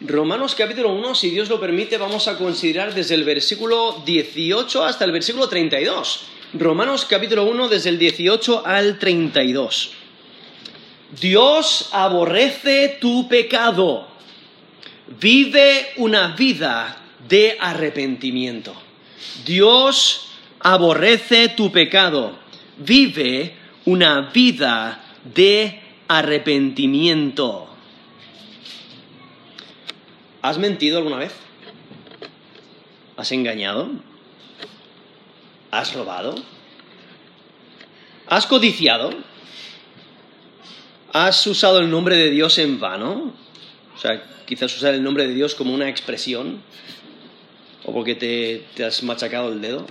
Romanos capítulo 1, si Dios lo permite, vamos a considerar desde el versículo 18 hasta el versículo 32. Romanos capítulo 1, desde el 18 al 32. Dios aborrece tu pecado. Vive una vida de arrepentimiento. Dios aborrece tu pecado. Vive una vida de arrepentimiento. ¿Has mentido alguna vez? ¿Has engañado? ¿Has robado? ¿Has codiciado? ¿Has usado el nombre de Dios en vano? O sea, quizás usar el nombre de Dios como una expresión o porque te, has machacado el dedo.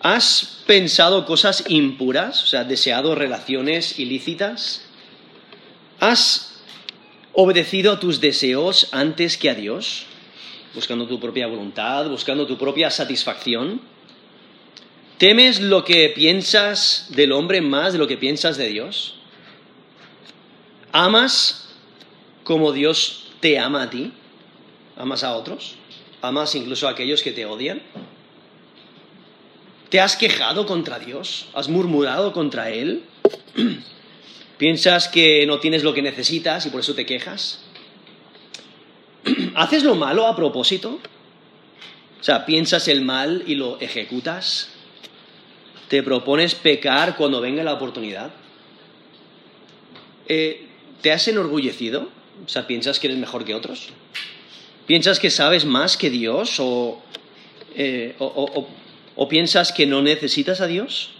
¿Has pensado cosas impuras? O sea, deseado relaciones ilícitas. ¿Has obedecido a tus deseos antes que a Dios, buscando tu propia voluntad, buscando tu propia satisfacción. ¿Temes lo que piensas del hombre más de lo que piensas de Dios? ¿Amas como Dios te ama a ti? ¿Amas a otros? ¿Amas incluso a aquellos que te odian? ¿Te has quejado contra Dios? ¿Has murmurado contra Él? ¿Piensas que no tienes lo que necesitas y por eso te quejas? ¿Haces lo malo a propósito? O sea, ¿piensas el mal y lo ejecutas? ¿Te propones pecar cuando venga la oportunidad? Eh, ¿Te has enorgullecido? O sea, ¿piensas que eres mejor que otros? ¿Piensas que sabes más que Dios? ¿O, eh, o piensas que no necesitas a Dios?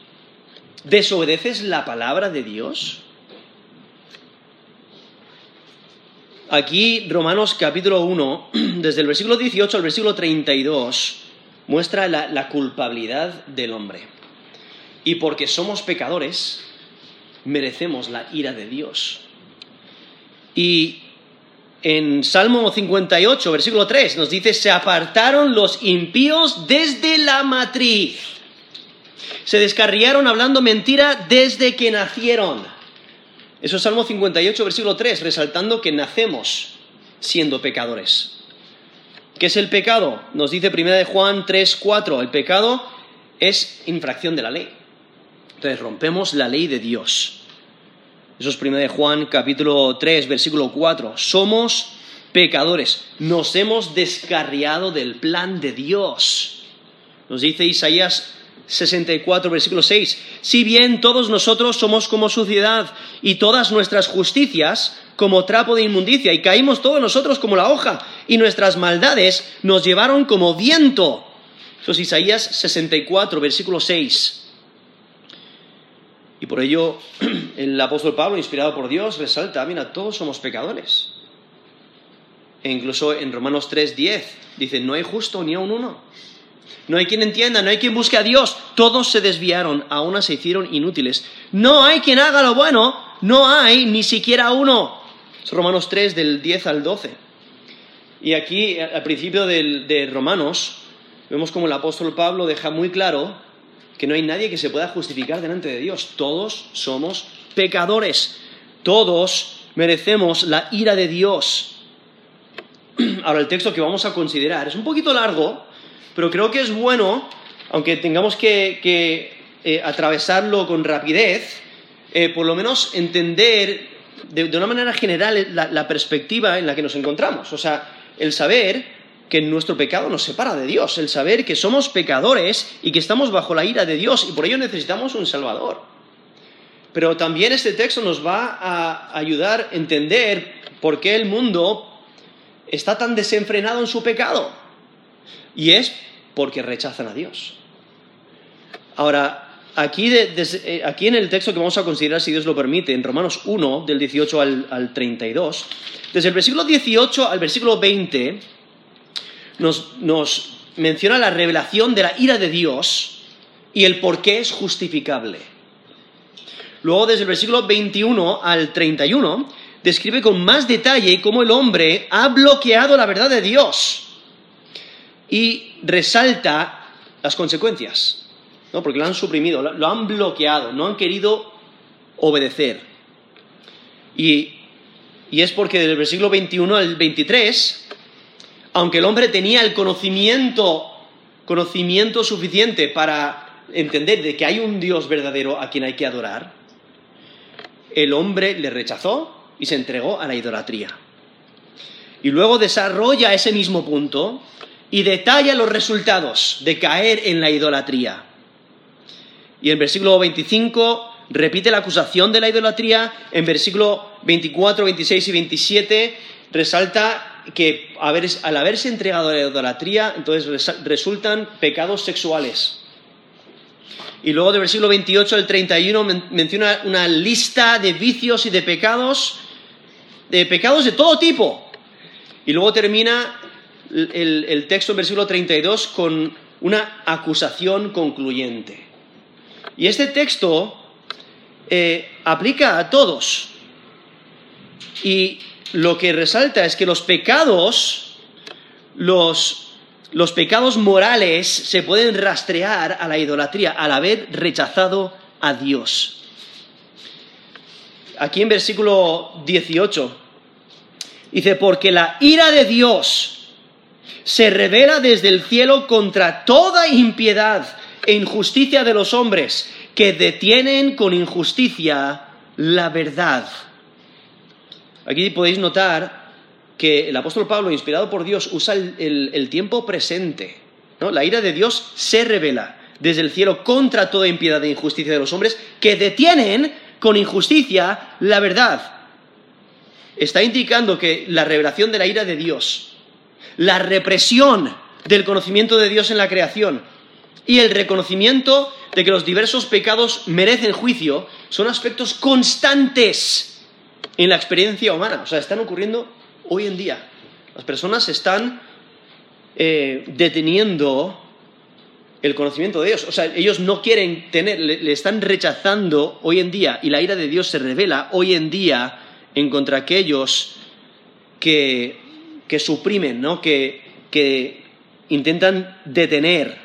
¿Desobedeces la palabra de Dios? Aquí Romanos capítulo 1, desde el versículo 18 al versículo 32, muestra la, culpabilidad del hombre. Y porque somos pecadores, merecemos la ira de Dios. Y en Salmo 58, versículo 3, nos dice, se apartaron los impíos desde la matriz. Se descarriaron hablando mentira desde que nacieron. Eso es Salmo 58, versículo 3, resaltando que nacemos siendo pecadores. ¿Qué es el pecado? Nos dice 1 de Juan 3, 4, el pecado es infracción de la ley. Entonces rompemos la ley de Dios. Eso es 1 de Juan capítulo 3, versículo 4. Somos pecadores, nos hemos descarriado del plan de Dios. Nos dice Isaías 64, versículo 6. Si bien todos nosotros somos como suciedad y todas nuestras justicias como trapo de inmundicia y caímos todos nosotros como la hoja y nuestras maldades nos llevaron como viento. Eso es Isaías 64, versículo 6. Y por ello el apóstol Pablo, inspirado por Dios, resalta, mira, todos somos pecadores. E incluso en Romanos 3, 10 dice, no hay justo ni aun uno no hay quien entienda, no hay quien busque a Dios. Todos se desviaron, a una se hicieron inútiles. No hay quien haga lo bueno, no hay ni siquiera uno. Es Romanos 3 del 10 al 12. Y aquí, al principio de Romanos, vemos como el apóstol Pablo deja muy claro que no hay nadie que se pueda justificar delante de Dios. Todos somos pecadores. Todos merecemos la ira de Dios. Ahora, el texto que vamos a considerar es un poquito largo, pero creo que es bueno, aunque tengamos que, eh, atravesarlo con rapidez, eh, por lo menos entender de, una manera general la, perspectiva en la que nos encontramos. O sea, el saber que nuestro pecado nos separa de Dios, el saber que somos pecadores y que estamos bajo la ira de Dios y por ello necesitamos un Salvador. Pero también este texto nos va a ayudar a entender por qué el mundo está tan desenfrenado en su pecado. Y es porque rechazan a Dios. Ahora, aquí, eh, aquí, en el texto que vamos a considerar, si Dios lo permite, en Romanos 1, del 18 al, al 32, desde el versículo 18 al versículo 20, nos, nos menciona la revelación de la ira de Dios y el por qué es justificable. Luego, desde el versículo 21 al 31, describe con más detalle cómo el hombre ha bloqueado la verdad de Dios y resalta las consecuencias, ¿no? porque lo han suprimido, lo han bloqueado, no han querido obedecer. Y Y es porque del versículo 21 al 23, aunque el hombre tenía el conocimiento, conocimiento suficiente para entender de que hay un Dios verdadero a quien hay que adorar, el hombre le rechazó y se entregó a la idolatría. Y luego desarrolla ese mismo punto y detalla los resultados de caer en la idolatría. Y en versículo 25 repite la acusación de la idolatría, en versículo 24, 26 y 27 resalta que al haberse entregado a la idolatría, entonces resultan pecados sexuales. Y luego del versículo 28 al 31 menciona una lista de vicios y de pecados, de pecados de todo tipo. Y luego termina el, texto en versículo 32 con una acusación concluyente. Y este texto eh, aplica a todos. Y lo que resalta es que los pecados, los, los pecados morales se pueden rastrear a la idolatría al haber rechazado a Dios. Aquí en versículo 18 dice, porque la ira de Dios se revela desde el cielo contra toda impiedad e injusticia de los hombres que detienen con injusticia la verdad. Aquí podéis notar que el apóstol Pablo, inspirado por Dios, usa el, tiempo presente. La ira de Dios se revela desde el cielo contra toda impiedad e injusticia de los hombres que detienen con injusticia la verdad. Está indicando que la revelación de la ira de Dios, la represión del conocimiento de Dios en la creación y el reconocimiento de que los diversos pecados merecen juicio son aspectos constantes en la experiencia humana. O sea, están ocurriendo hoy en día. Las personas están eh, deteniendo el conocimiento de Dios. O sea, ellos no quieren tener, le, están rechazando hoy en día y la ira de Dios se revela hoy en día en contra aquellos que, que suprimen, ¿no? que, que intentan detener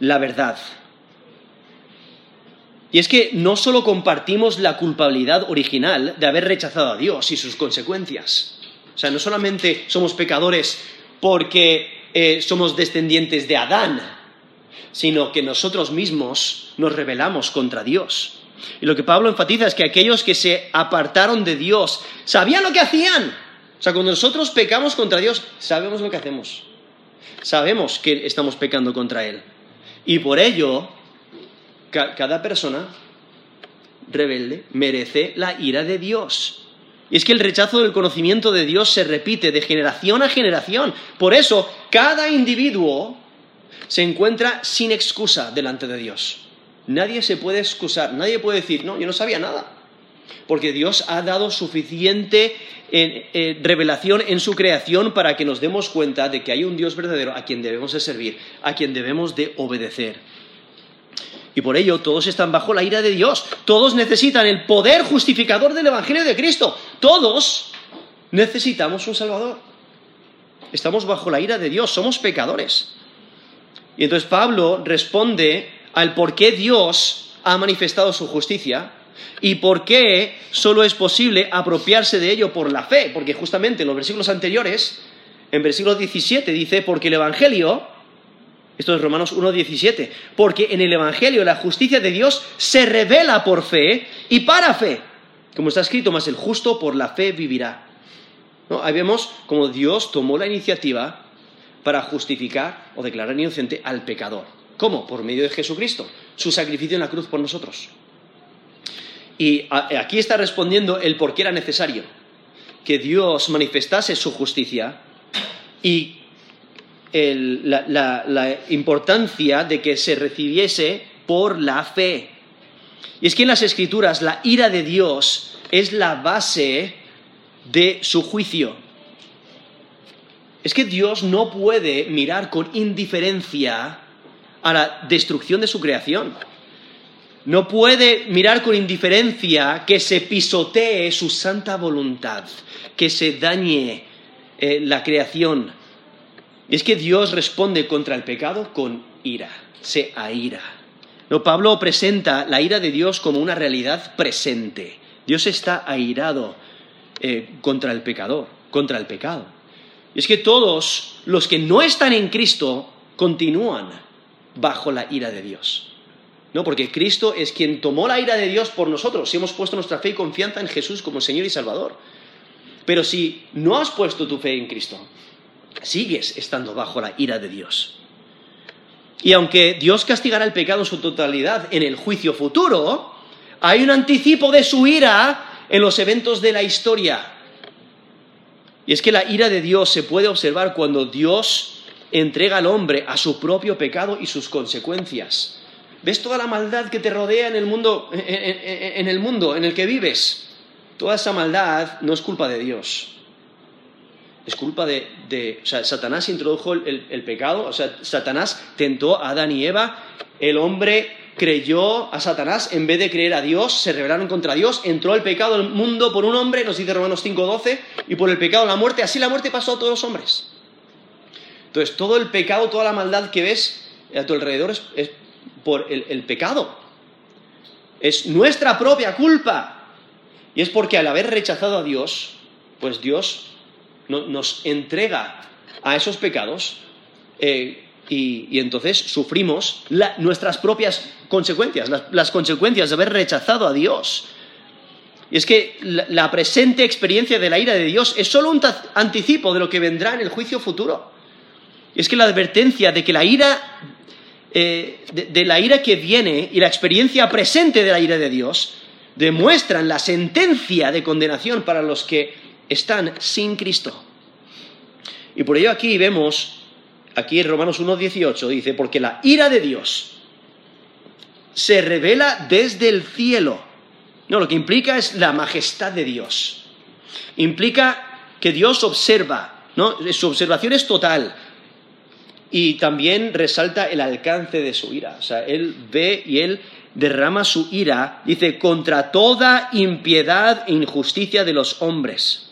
la verdad. Y es que no solo compartimos la culpabilidad original de haber rechazado a Dios y sus consecuencias. O sea, no solamente somos pecadores porque eh, somos descendientes de Adán, sino que nosotros mismos nos rebelamos contra Dios. Y lo que Pablo enfatiza es que aquellos que se apartaron de Dios sabían lo que hacían. Sea, cuando nosotros pecamos contra Dios, sabemos lo que hacemos. Sabemos que estamos pecando contra Él. Y por ello cada persona rebelde merece la ira de Dios. Y es que el rechazo del conocimiento de Dios se repite de generación a generación. Por eso, cada individuo se encuentra sin excusa delante de Dios. Nadie se puede excusar, nadie puede decir, no, yo no sabía nada. Porque Dios ha dado suficiente eh, eh, revelación en su creación para que nos demos cuenta de que hay un Dios verdadero a quien debemos de servir, a quien debemos de obedecer. Y por ello todos están bajo la ira de Dios. Todos necesitan el poder justificador del Evangelio de Cristo. Todos necesitamos un Salvador. Estamos bajo la ira de Dios, somos pecadores. Y entonces Pablo responde al por qué Dios ha manifestado su justicia y por qué solo es posible apropiarse de ello por la fe. Porque justamente en los versículos anteriores, en versículo 17 dice, porque el Evangelio esto es Romanos 1.17. Porque en el Evangelio la justicia de Dios se revela por fe y para fe. Como está escrito, más el justo por la fe vivirá. Ahí vemos cómo Dios tomó la iniciativa para justificar o declarar inocente al pecador. ¿Cómo? Por medio de Jesucristo, su sacrificio en la cruz por nosotros. Y aquí está respondiendo el por qué era necesario que Dios manifestase su justicia y la, importancia de que se recibiese por la fe. Y es que en las escrituras la ira de Dios es la base de su juicio. Es que Dios no puede mirar con indiferencia a la destrucción de su creación. No puede mirar con indiferencia que se pisotee su santa voluntad, que se dañe eh, la creación es que Dios responde contra el pecado con ira, se aira. No, Pablo presenta la ira de Dios como una realidad presente. Dios está airado eh, contra el pecador, contra el pecado. Y es que todos los que no están en Cristo continúan bajo la ira de Dios. ¿No? Porque Cristo es quien tomó la ira de Dios por nosotros, si hemos puesto nuestra fe y confianza en Jesús como Señor y Salvador. Pero si no has puesto tu fe en Cristo, sigues estando bajo la ira de Dios. Y aunque Dios castigará el pecado en su totalidad en el juicio futuro, hay un anticipo de su ira en los eventos de la historia. Y es que la ira de Dios se puede observar cuando Dios entrega al hombre a su propio pecado y sus consecuencias. ¿Ves toda la maldad que te rodea en el mundo en, el, mundo en el que vives? Toda esa maldad no es culpa de Dios. Es culpa de... o sea, Satanás introdujo el, el pecado, o sea, Satanás tentó a Adán y Eva, el hombre creyó a Satanás en vez de creer a Dios, se rebelaron contra Dios, entró el pecado al mundo por un hombre, nos dice Romanos 5:12, y por el pecado la muerte, así la muerte pasó a todos los hombres. Entonces, todo el pecado, toda la maldad que ves a tu alrededor es, por el, pecado. Es nuestra propia culpa. Y es porque al haber rechazado a Dios, pues Dios nos entrega a esos pecados eh, y, entonces sufrimos nuestras propias consecuencias, las, consecuencias de haber rechazado a Dios. Y es que la, presente experiencia de la ira de Dios es solo un anticipo de lo que vendrá en el juicio futuro. Y es que la advertencia de que la ira, eh, de la ira que viene y la experiencia presente de la ira de Dios demuestran la sentencia de condenación para los que están sin Cristo. Y por ello aquí vemos aquí en Romanos 1.18 dice, porque la ira de Dios se revela desde el cielo. No, lo que implica es la majestad de Dios. Implica que Dios observa, ¿no? Su observación es total. Y también resalta el alcance de su ira. O sea, Él ve y Él derrama su ira, dice, contra toda impiedad e injusticia de los hombres.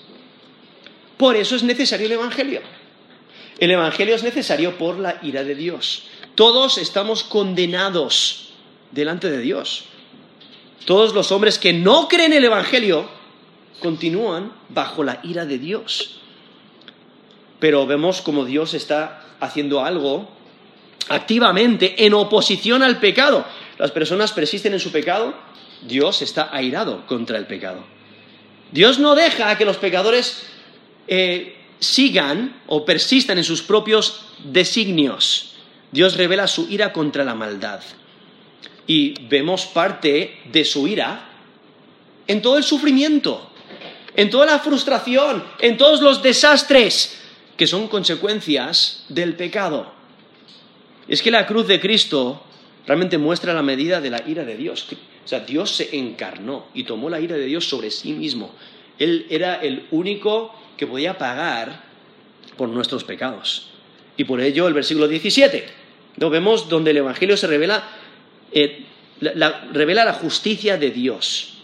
Por eso es necesario el Evangelio. El Evangelio es necesario por la ira de Dios. Todos estamos condenados delante de Dios. Todos los hombres que no creen el Evangelio continúan bajo la ira de Dios. Pero vemos como Dios está haciendo algo activamente en oposición al pecado. Las personas persisten en su pecado, Dios está airado contra el pecado. Dios no deja que los pecadores eh, sigan o persistan en sus propios designios. Dios revela su ira contra la maldad. Y vemos parte de su ira en todo el sufrimiento, en toda la frustración, en todos los desastres que son consecuencias del pecado. Es que la cruz de Cristo realmente muestra la medida de la ira de Dios. O sea, Dios se encarnó y tomó la ira de Dios sobre sí mismo. Él era el único que podía pagar por nuestros pecados. Y por ello el versículo 17, lo vemos donde el Evangelio se revela, eh, la, revela la justicia de Dios.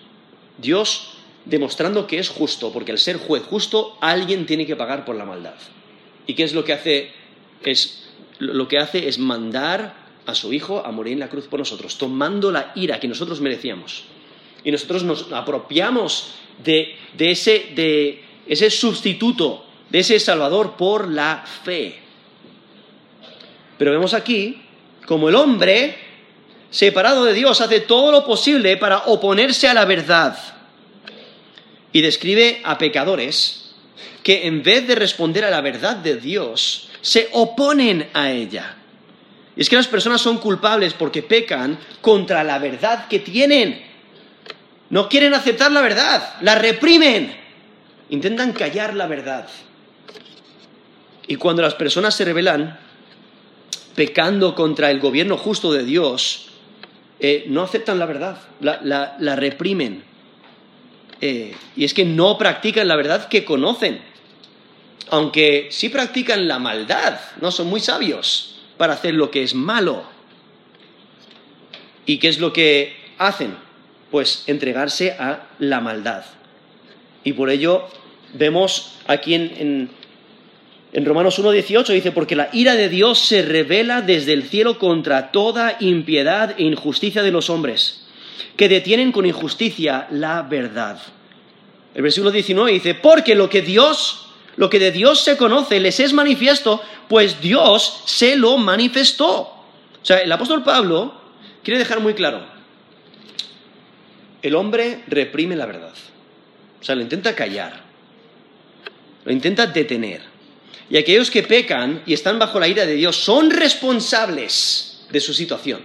Dios demostrando que es justo, porque al ser juez justo alguien tiene que pagar por la maldad. ¿Y qué es lo que hace? Es, lo que hace es mandar a su Hijo a morir en la cruz por nosotros, tomando la ira que nosotros merecíamos. Y nosotros nos apropiamos de, de ese, de, ese sustituto de ese Salvador por la fe. Pero vemos aquí como el hombre, separado de Dios, hace todo lo posible para oponerse a la verdad. Y describe a pecadores que en vez de responder a la verdad de Dios, se oponen a ella. Y es que las personas son culpables porque pecan contra la verdad que tienen. No quieren aceptar la verdad, la reprimen intentan callar la verdad. Y cuando las personas se rebelan, pecando contra el gobierno justo de Dios, eh, no aceptan la verdad, la, reprimen. Eh, y es que no practican la verdad que conocen, aunque sí practican la maldad, no son muy sabios para hacer lo que es malo. ¿Y qué es lo que hacen? Pues entregarse a la maldad. Y por ello vemos aquí en, en, Romanos 1.18, dice, porque la ira de Dios se revela desde el cielo contra toda impiedad e injusticia de los hombres, que detienen con injusticia la verdad. El versículo 19 dice, porque lo que Dios, lo que de Dios se conoce, les es manifiesto, pues Dios se lo manifestó. O sea, el apóstol Pablo quiere dejar muy claro, el hombre reprime la verdad. O sea, lo intenta callar, lo intenta detener. Y aquellos que pecan y están bajo la ira de Dios son responsables de su situación.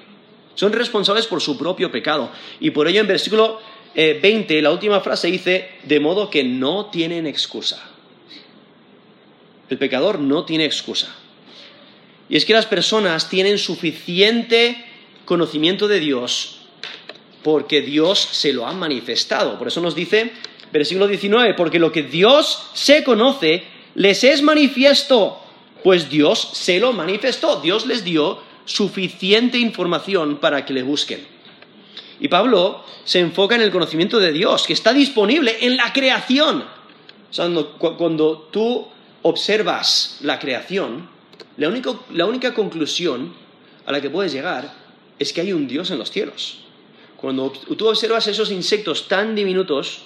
Son responsables por su propio pecado. Y por ello en versículo 20, eh, la última frase dice, de modo que no tienen excusa. El pecador no tiene excusa. Y es que las personas tienen suficiente conocimiento de Dios porque Dios se lo ha manifestado. Por eso nos dice, versículo 19, porque lo que Dios se conoce les es manifiesto, pues Dios se lo manifestó. Dios les dio suficiente información para que le busquen. Y Pablo se enfoca en el conocimiento de Dios, que está disponible en la creación. cuando, tú observas la creación, la, la única conclusión a la que puedes llegar es que hay un Dios en los cielos. Cuando tú observas esos insectos tan diminutos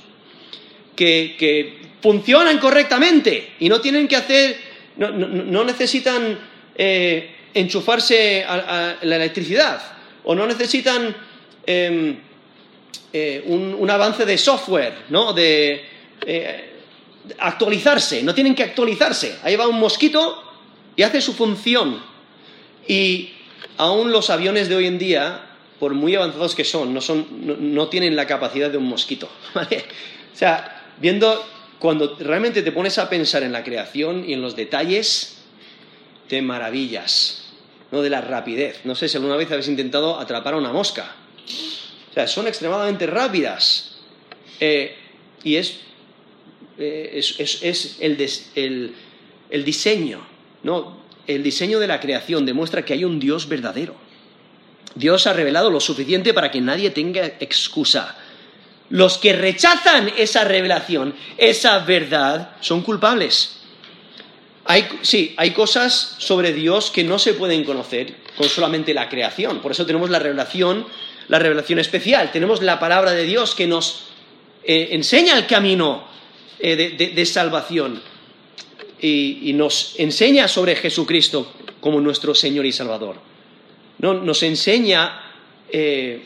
que, funcionan correctamente y no tienen que hacer, no, necesitan eh, enchufarse a, la electricidad o no necesitan em, eh, un, avance de software, ¿no? De eh, actualizarse, no tienen que actualizarse. Ahí va un mosquito y hace su función. Y aún los aviones de hoy en día, por muy avanzados que son, no, son, no, tienen la capacidad de un mosquito. O sea, viendo, cuando realmente te pones a pensar en la creación y en los detalles, te maravillas, ¿no? De la rapidez. No sé si alguna vez habéis intentado atrapar a una mosca. O sea, son extremadamente rápidas. Eh, y es, eh, es, el, el diseño, ¿no? el diseño de la creación demuestra que hay un Dios verdadero. Dios ha revelado lo suficiente para que nadie tenga excusa. Los que rechazan esa revelación, esa verdad, son culpables. sí, hay cosas sobre Dios que no se pueden conocer con solamente la creación. Por eso tenemos la revelación, la revelación especial. Tenemos la palabra de Dios que nos eh, enseña el camino eh, de salvación y, nos enseña sobre Jesucristo como nuestro Señor y Salvador. No, nos enseña eh,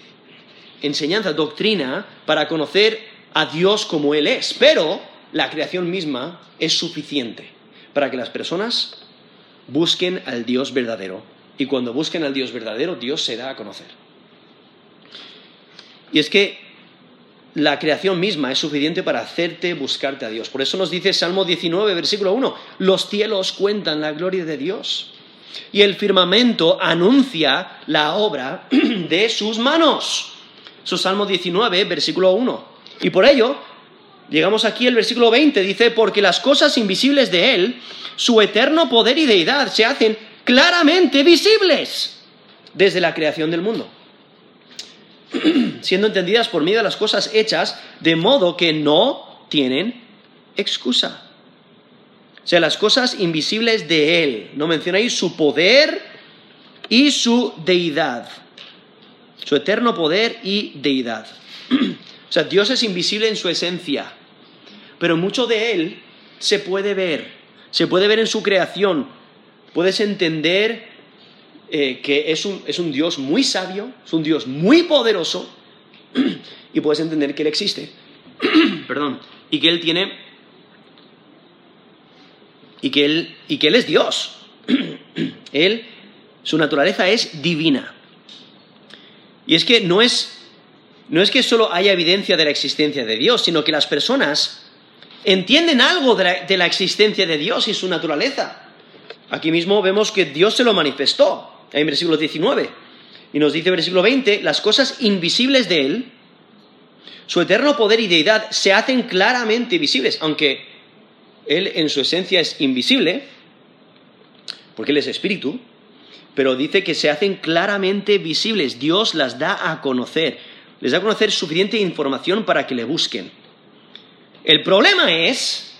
enseñanza, doctrina, para conocer a Dios como Él es. Pero la creación misma es suficiente para que las personas busquen al Dios verdadero. Y cuando busquen al Dios verdadero, Dios se da a conocer. Y es que la creación misma es suficiente para hacerte buscarte a Dios. Por eso nos dice Salmo 19, versículo 1, los cielos cuentan la gloria de Dios y el firmamento anuncia la obra de sus manos. Eso es Salmo 19, versículo 1. Y por ello, llegamos aquí al versículo 20, dice, porque las cosas invisibles de Él, su eterno poder y deidad, se hacen claramente visibles desde la creación del mundo siendo entendidas por medio de las cosas hechas, de modo que no tienen excusa. O sea, las cosas invisibles de Él. No menciona ahí su poder y su deidad. Su eterno poder y deidad. O sea, Dios es invisible en su esencia, pero mucho de Él se puede ver. Se puede ver en su creación. Puedes entender eh, que es un, es un Dios muy sabio, es un Dios muy poderoso, y puedes entender que Él existe. Perdón. Y que Él tiene. Y que Él, y que él es Dios. él, su naturaleza es divina. Y es que no es, no es que solo haya evidencia de la existencia de Dios, sino que las personas entienden algo de la, de la existencia de Dios y su naturaleza. Aquí mismo vemos que Dios se lo manifestó en versículo 19. Y nos dice versículo 20, las cosas invisibles de Él, su eterno poder y deidad se hacen claramente visibles, aunque Él en su esencia es invisible, porque Él es espíritu, pero dice que se hacen claramente visibles, Dios las da a conocer, les da a conocer suficiente información para que le busquen. El problema es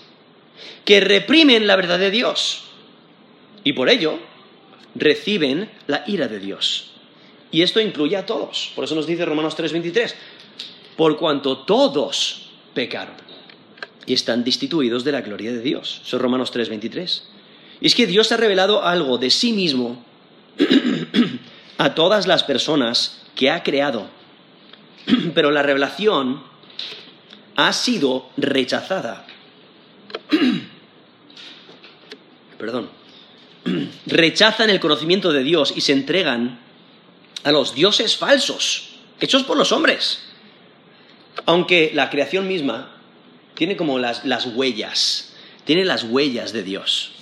que reprimen la verdad de Dios y por ello reciben la ira de Dios. Y esto incluye a todos. Por eso nos dice Romanos 3:23, por cuanto todos pecaron. y están destituidos de la gloria de Dios. Eso es Romanos 3:23. Y es que Dios ha revelado algo de sí mismo a todas las personas que ha creado. Pero la revelación ha sido rechazada. Perdón. Rechazan el conocimiento de Dios y se entregan a los dioses falsos, hechos por los hombres. Aunque la creación misma tiene como las, las del tiene las huellas de Dios.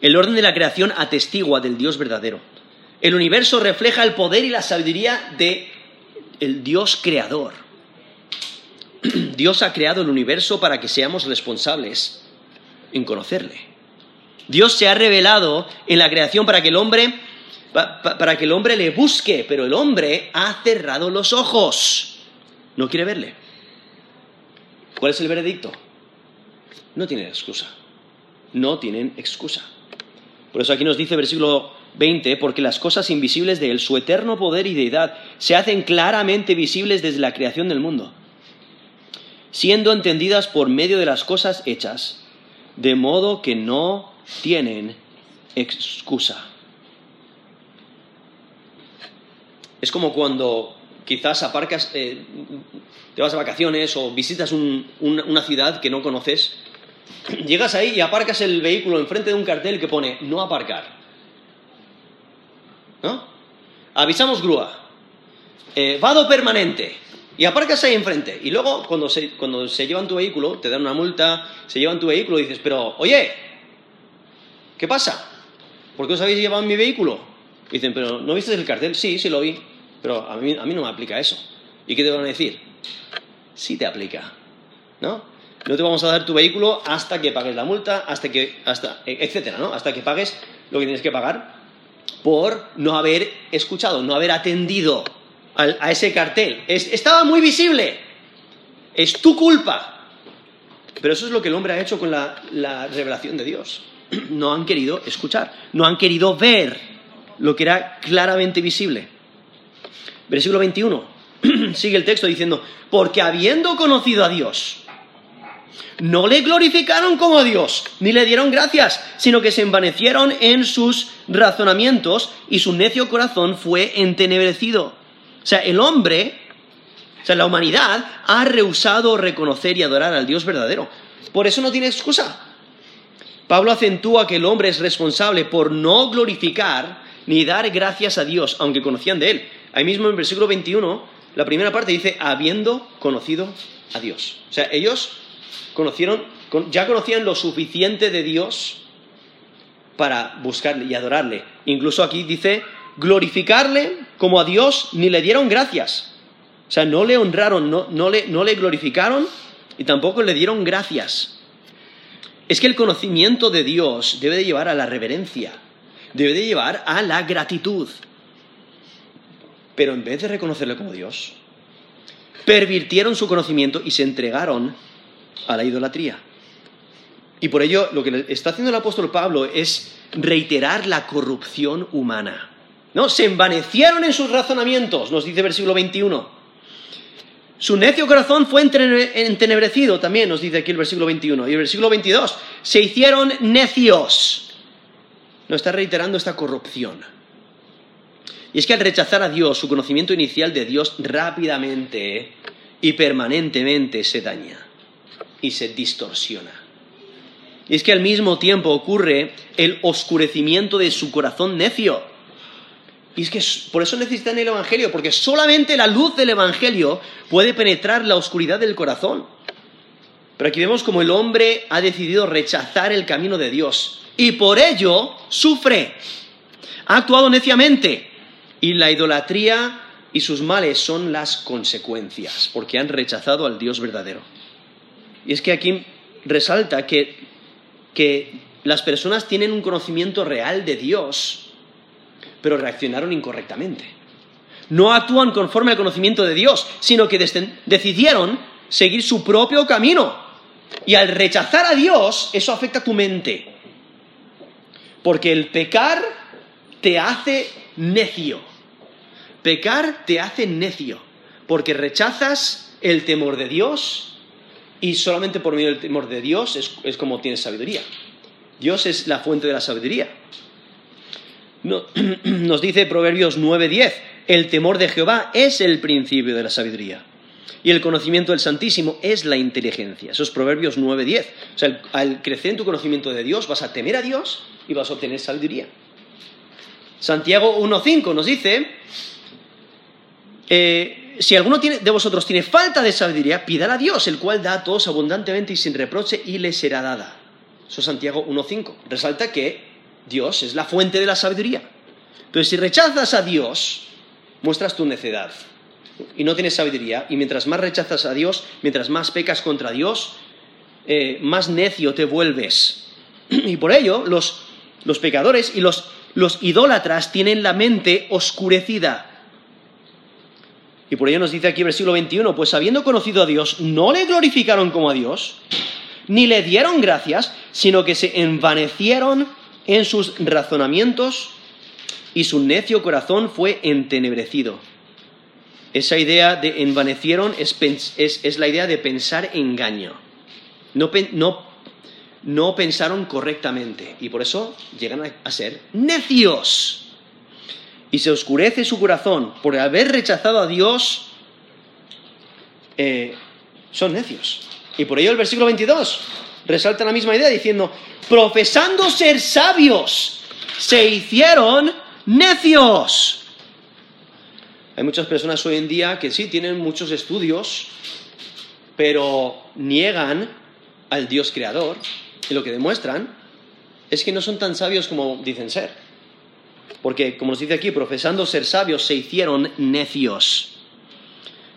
El orden de la creación atestigua del Dios verdadero. El universo refleja el poder y la sabiduría de el Dios creador. Dios ha creado el universo para que seamos responsables en conocerle. Dios se ha revelado en la creación para que el hombre para que el hombre le busque, pero el hombre ha cerrado los ojos. No quiere verle. ¿Cuál es el veredicto? No tienen excusa. No tienen excusa. Por eso aquí nos dice versículo 20, porque las cosas invisibles de Él, su eterno poder y deidad, se hacen claramente visibles desde la creación del mundo, siendo entendidas por medio de las cosas hechas, de modo que no tienen excusa. Es como cuando quizás aparcas, eh, te vas a vacaciones o visitas una ciudad que no conoces Llegas ahí y aparcas el vehículo enfrente de un cartel que pone no aparcar. ¿No? Avisamos grúa. Eh, vado permanente. Y aparcas ahí enfrente. Y luego, cuando se, cuando se llevan tu vehículo, te dan una multa, se llevan tu vehículo y dices, pero, oye, ¿qué pasa? ¿Por qué os habéis llevado mi vehículo? dicen, pero ¿no viste el cartel? Sí, sí lo vi. Pero a mí, a mí no me aplica eso. ¿Y qué te van a decir? Sí te aplica. ¿No? no te vamos a dar tu vehículo hasta que pagues la multa, hasta que, hasta, etcétera, ¿no? Hasta que pagues lo que tienes que pagar por no haber escuchado, no haber atendido a, ese cartel. estaba muy visible. Es tu culpa. Pero eso es lo que el hombre ha hecho con la revelación de Dios. No han querido escuchar, no han querido ver lo que era claramente visible. Versículo 21. Sigue el texto diciendo, porque habiendo conocido a Dios, no le glorificaron como Dios, ni le dieron gracias, sino que se envanecieron en sus razonamientos y su necio corazón fue entenebrecido. O sea, el hombre, o sea, la humanidad ha rehusado reconocer y adorar al Dios verdadero. Por eso no tiene excusa. Pablo acentúa que el hombre es responsable por no glorificar ni dar gracias a Dios, aunque conocían de él. Ahí mismo en versículo 21, la primera parte dice, habiendo conocido a Dios. O sea, ellos conocieron, ya conocían lo suficiente de Dios para buscarle y adorarle. Incluso aquí dice, glorificarle como a Dios ni le dieron gracias. O sea, no le honraron, no, le, no le glorificaron y tampoco le dieron gracias. Es que el conocimiento de Dios debe de llevar a la reverencia, debe de llevar a la gratitud. Pero en vez de reconocerle como Dios, pervirtieron su conocimiento y se entregaron a la idolatría. Y por ello lo que está haciendo el apóstol Pablo es reiterar la corrupción humana. ¿No? Se envanecieron en sus razonamientos, nos dice versículo 21. Su necio corazón fue entenebrecido, también nos dice aquí el versículo 21. Y el versículo 22, se hicieron necios. Nos está reiterando esta corrupción. Y es que al rechazar a Dios, su conocimiento inicial de Dios rápidamente y permanentemente se daña y se distorsiona. Y es que al mismo tiempo ocurre el oscurecimiento de su corazón necio. Y es que por eso necesitan el Evangelio, porque solamente la luz del Evangelio puede penetrar la oscuridad del corazón. Pero aquí vemos como el hombre ha decidido rechazar el camino de Dios y por ello sufre. Ha actuado neciamente y la idolatría y sus males son las consecuencias, porque han rechazado al Dios verdadero. Y es que aquí resalta que, las personas tienen un conocimiento real de Dios, pero reaccionaron incorrectamente. No actúan conforme al conocimiento de Dios, sino que decidieron seguir su propio camino. Y al rechazar a Dios, eso afecta a tu mente. Porque el pecar te hace necio. Pecar te hace necio. Porque rechazas el temor de Dios y solamente por medio del temor de Dios es, es como tienes sabiduría. Dios es la fuente de la sabiduría. No- nos dice Proverbios 9:10, el temor de Jehová es el principio de la sabiduría. Y el conocimiento del Santísimo es la inteligencia. Eso es Proverbios 9:10. O sea, al- al crecer en tu conocimiento de Dios vas a temer a Dios y vas a obtener sabiduría. Santiago 1.5 nos dice, eh, si alguno tiene- de vosotros tiene falta de sabiduría, pídala a Dios, el cual da a todos abundantemente y sin reproche y le será dada. Eso es Santiago 1.5. Resalta que Dios es la fuente de la sabiduría. Entonces, si rechazas a Dios, muestras tu necedad y no tienes sabiduría, y mientras más rechazas a Dios, mientras más pecas contra Dios, eh, más necio te vuelves. Y por ello, los, los pecadores y los, los idólatras tienen la mente oscurecida. Y por ello nos dice aquí versículo 21, pues habiendo conocido a Dios, no le glorificaron como a Dios, ni le dieron gracias, sino que se envanecieron en sus razonamientos y su necio corazón fue entenebrecido. Esa idea de envanecieron es, la idea de pensar engaño. No, pen- no- no pensaron correctamente y por eso llegan a, a ser necios. Y se oscurece su corazón por haber rechazado a Dios. eh, son necios. Y por ello el versículo 22 resalta la misma idea diciendo, profesando ser sabios, se hicieron necios. Hay muchas personas hoy en día que sí tienen muchos estudios, pero niegan al Dios creador y lo que demuestran es que no son tan sabios como dicen ser. Porque, como nos dice aquí, profesando ser sabios, se hicieron necios.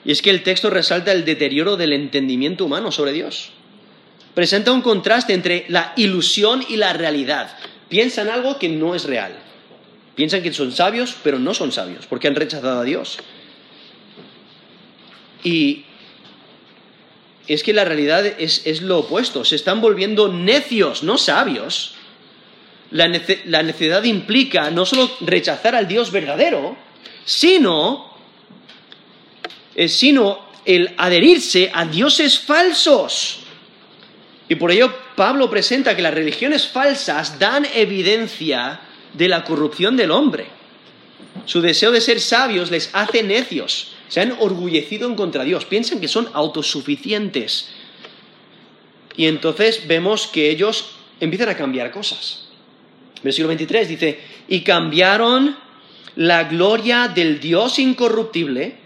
Y es que el texto resalta el deterioro del entendimiento humano sobre Dios. Presenta un contraste entre la ilusión y la realidad. Piensan algo que no es real. Piensan que son sabios, pero no son sabios, porque han rechazado a Dios. Y es que la realidad es, es lo opuesto. Se están volviendo necios, no sabios. La, nece- la necedad implica no solo rechazar al Dios verdadero, sino, eh, sino el adherirse a dioses falsos. Y por ello Pablo presenta que las religiones falsas dan evidencia de la corrupción del hombre. Su deseo de ser sabios les hace necios. Se han orgullecido en contra Dios. Piensan que son autosuficientes. Y entonces vemos que ellos empiezan a cambiar cosas. Versículo 23 dice, y cambiaron la gloria del Dios incorruptible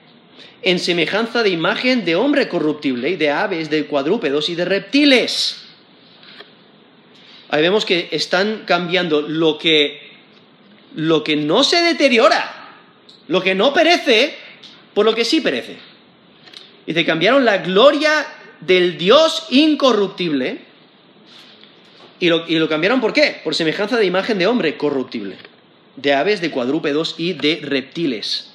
en semejanza de imagen de hombre corruptible y de aves, de cuadrúpedos y de reptiles. Ahí vemos que están cambiando lo que, lo que no se deteriora, lo que no perece, por lo que sí perece. Dice, cambiaron la gloria del Dios incorruptible y lo, y lo cambiaron por qué? Por semejanza de imagen de hombre corruptible, de aves, de cuadrúpedos y de reptiles.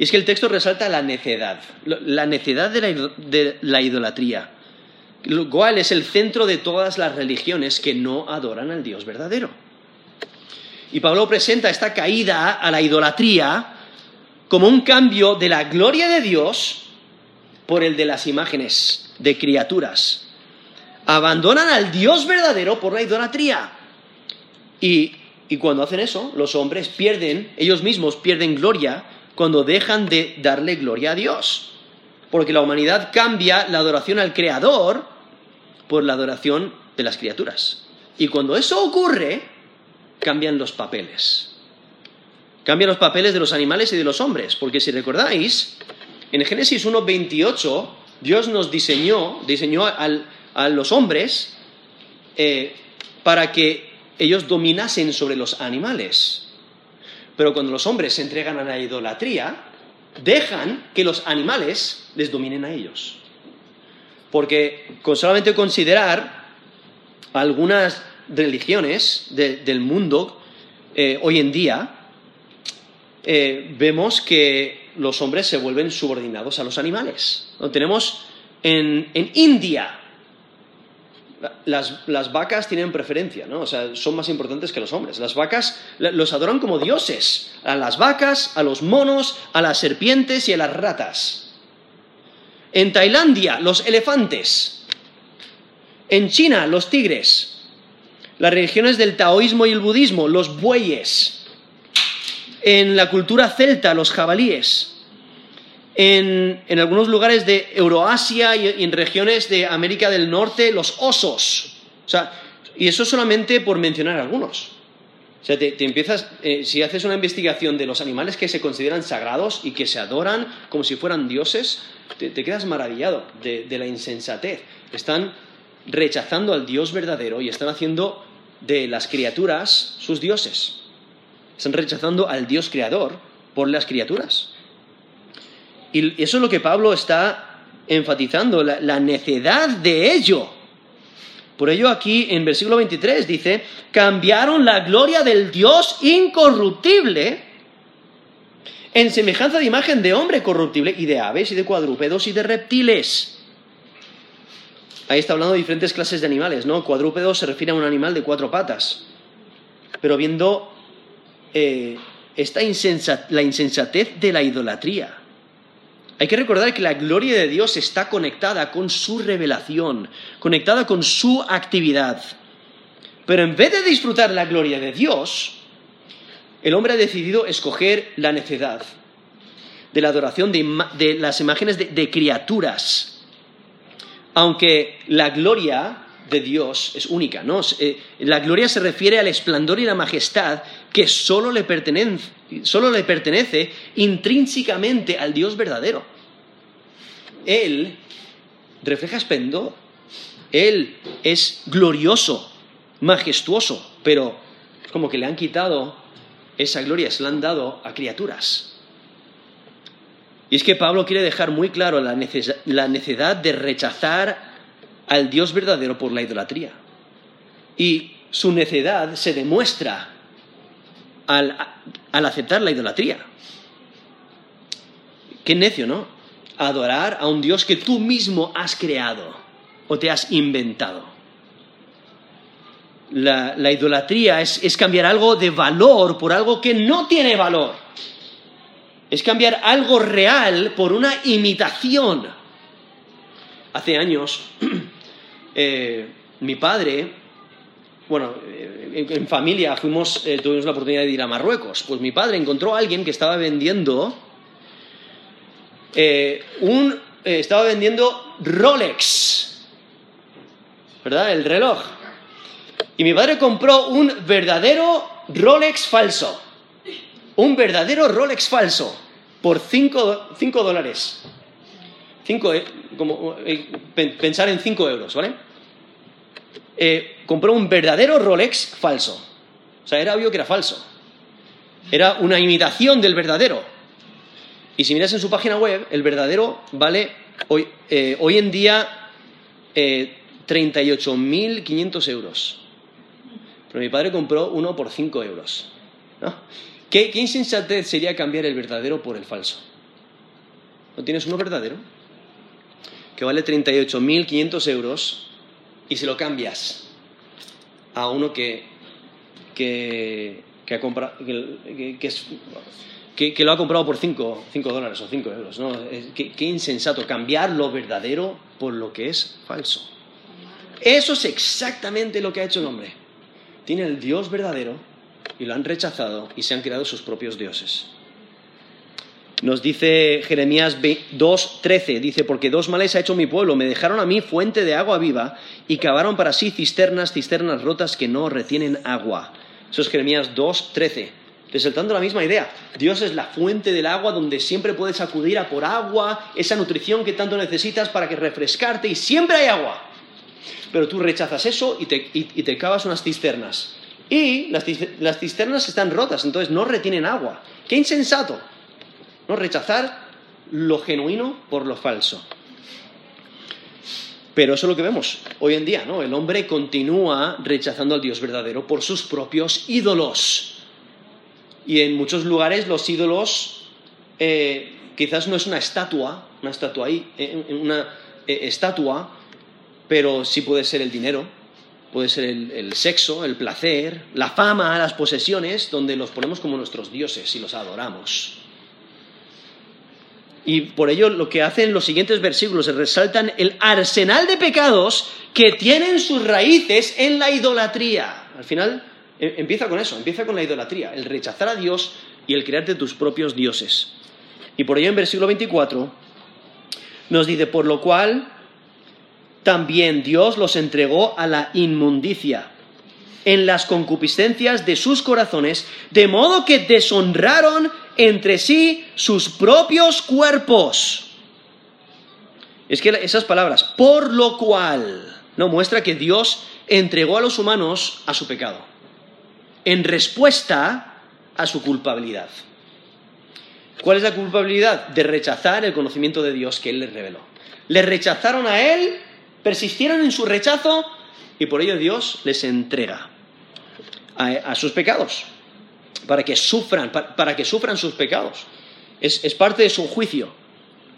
Y es que el texto resalta la necedad, la necedad de la, idolatría, lo cual es el centro de todas las religiones que no adoran al Dios verdadero. Y Pablo presenta esta caída a la idolatría como un cambio de la gloria de Dios por el de las imágenes de criaturas. Abandonan al Dios verdadero por la idolatría. Y cuando hacen eso, los hombres pierden, ellos mismos pierden gloria cuando dejan de darle gloria a Dios. Porque la humanidad cambia la adoración al Creador por la adoración de las criaturas. Y cuando eso ocurre, cambian los papeles. Cambian los papeles de los animales y de los hombres. Porque si recordáis, en Génesis 1.28, Dios nos diseñó, diseñó al- a los hombres eh, para que ellos dominasen sobre los animales. Pero cuando los hombres se entregan a la idolatría, dejan que los animales les dominen a ellos. Porque con solamente considerar algunas religiones de- del mundo eh, hoy en día, eh, vemos que los hombres se vuelven subordinados a los animales. Lo tenemos en, en India. Las, las vacas tienen preferencia, ¿no? O sea, son más importantes que los hombres. Las vacas los adoran como dioses. A las vacas, a los monos, a las serpientes y a las ratas. En Tailandia, los elefantes. En China, los tigres. Las religiones del taoísmo y el budismo, los bueyes. En la cultura celta, los jabalíes. En, algunos lugares de Euroasia y en regiones de América del Norte, los osos. O sea, y eso solamente por mencionar algunos. O sea, te, empiezas, eh, si haces una investigación de los animales que se consideran sagrados y que se adoran como si fueran dioses, te, quedas maravillado de, la insensatez. Están rechazando al Dios verdadero y están haciendo de las criaturas sus dioses. Están rechazando al Dios creador por las criaturas. Y eso es lo que Pablo está enfatizando, la necedad de ello. Por ello aquí en versículo 23 dice, cambiaron la gloria del Dios incorruptible en semejanza de imagen de hombre corruptible y de aves y de cuadrúpedos y de reptiles. Ahí está hablando de diferentes clases de animales, ¿no? Cuadrúpedo se refiere a un animal de cuatro patas. Pero viendo eh, esta la insensatez de la idolatría, hay que recordar que la gloria de Dios está conectada con su revelación, conectada con su actividad. Pero en vez de disfrutar la gloria de Dios, el hombre ha decidido escoger la necedad de la adoración de, las imágenes de, criaturas. Aunque la gloria de Dios es única, ¿no? Eh, la gloria se refiere al esplendor y la majestad que solo le pertenece, solo le pertenece intrínsecamente al Dios verdadero. Él refleja esplendor, Él es glorioso, majestuoso, pero es como que le han quitado esa gloria, se la han dado a criaturas. Y es que Pablo quiere dejar muy claro la necesidad de rechazar al Dios verdadero por la idolatría. Y su necedad se demuestra al, aceptar la idolatría. Qué necio, ¿no? Adorar a un Dios que tú mismo has creado o te has inventado. La, idolatría es, cambiar algo de valor por algo que no tiene valor. Es cambiar algo real por una imitación. Hace años, eh, mi padre bueno, eh, en, familia fuimos, eh, tuvimos la oportunidad de ir a Marruecos. Pues mi padre encontró a alguien que estaba vendiendo un, estaba vendiendo Rolex, ¿verdad? El reloj. Y mi padre compró un verdadero Rolex falso. Un verdadero Rolex falso. Por 5 dólares. Cinco, como, pensar en 5 euros, ¿vale? Eh, compró un verdadero Rolex falso. O sea, era obvio que era falso. Era una imitación del verdadero. Y si miras en su página web, el verdadero vale hoy, eh, en día eh, 38.500 euros. Pero mi padre compró uno por 5 euros. ¿Qué, ¿Qué insensatez sería cambiar el verdadero por el falso? ¿No tienes uno verdadero? Que vale 38.500 euros y si lo cambias a uno que, que, que, ha comprado, que, que, lo ha comprado por 5 dólares o 5 euros. ¿no? Qué, qué insensato cambiar lo verdadero por lo que es falso. Eso es exactamente lo que ha hecho el hombre. Tiene el Dios verdadero y lo han rechazado y se han creado sus propios dioses. Nos dice Jeremías 2.13, dice, porque dos males ha hecho mi pueblo, me dejaron a mí fuente de agua viva y cavaron para sí cisternas, cisternas rotas que no retienen agua. Eso es Jeremías 2.13. Resaltando la misma idea, Dios es la fuente del agua donde siempre puedes acudir a por agua, esa nutrición que tanto necesitas para que refrescarte y siempre hay agua. Pero tú rechazas eso y te, cavas unas cisternas. Y las cisternas están rotas, entonces no retienen agua. ¡Qué insensato! ¿No? Rechazar lo genuino por lo falso. Pero eso es lo que vemos hoy en día, ¿no? El hombre continúa rechazando al Dios verdadero por sus propios ídolos. Y en muchos lugares los ídolos eh, quizás no es una estatua, una estatua ahí, eh, una eh, estatua, pero sí puede ser el dinero, puede ser el, sexo, el placer, la fama, las posesiones, donde los ponemos como nuestros dioses y los adoramos. Y por ello lo que hacen los siguientes versículos es resaltan el arsenal de pecados que tienen sus raíces en la idolatría. Al final em, empieza con eso, empieza con la idolatría, el rechazar a Dios y el crearte tus propios dioses. Y por ello en versículo 24 nos dice, por lo cual también Dios los entregó a la inmundicia en las concupiscencias de sus corazones, de modo que deshonraron entre sí sus propios cuerpos. Es que esas palabras, por lo cual, no muestra que Dios entregó a los humanos a su pecado, en respuesta a su culpabilidad. ¿Cuál es la culpabilidad? De rechazar el conocimiento de Dios que Él les reveló. Le rechazaron a Él, persistieron en su rechazo y por ello Dios les entrega a, sus pecados, para que sufran, para, que sufran sus pecados. Es, parte de su juicio.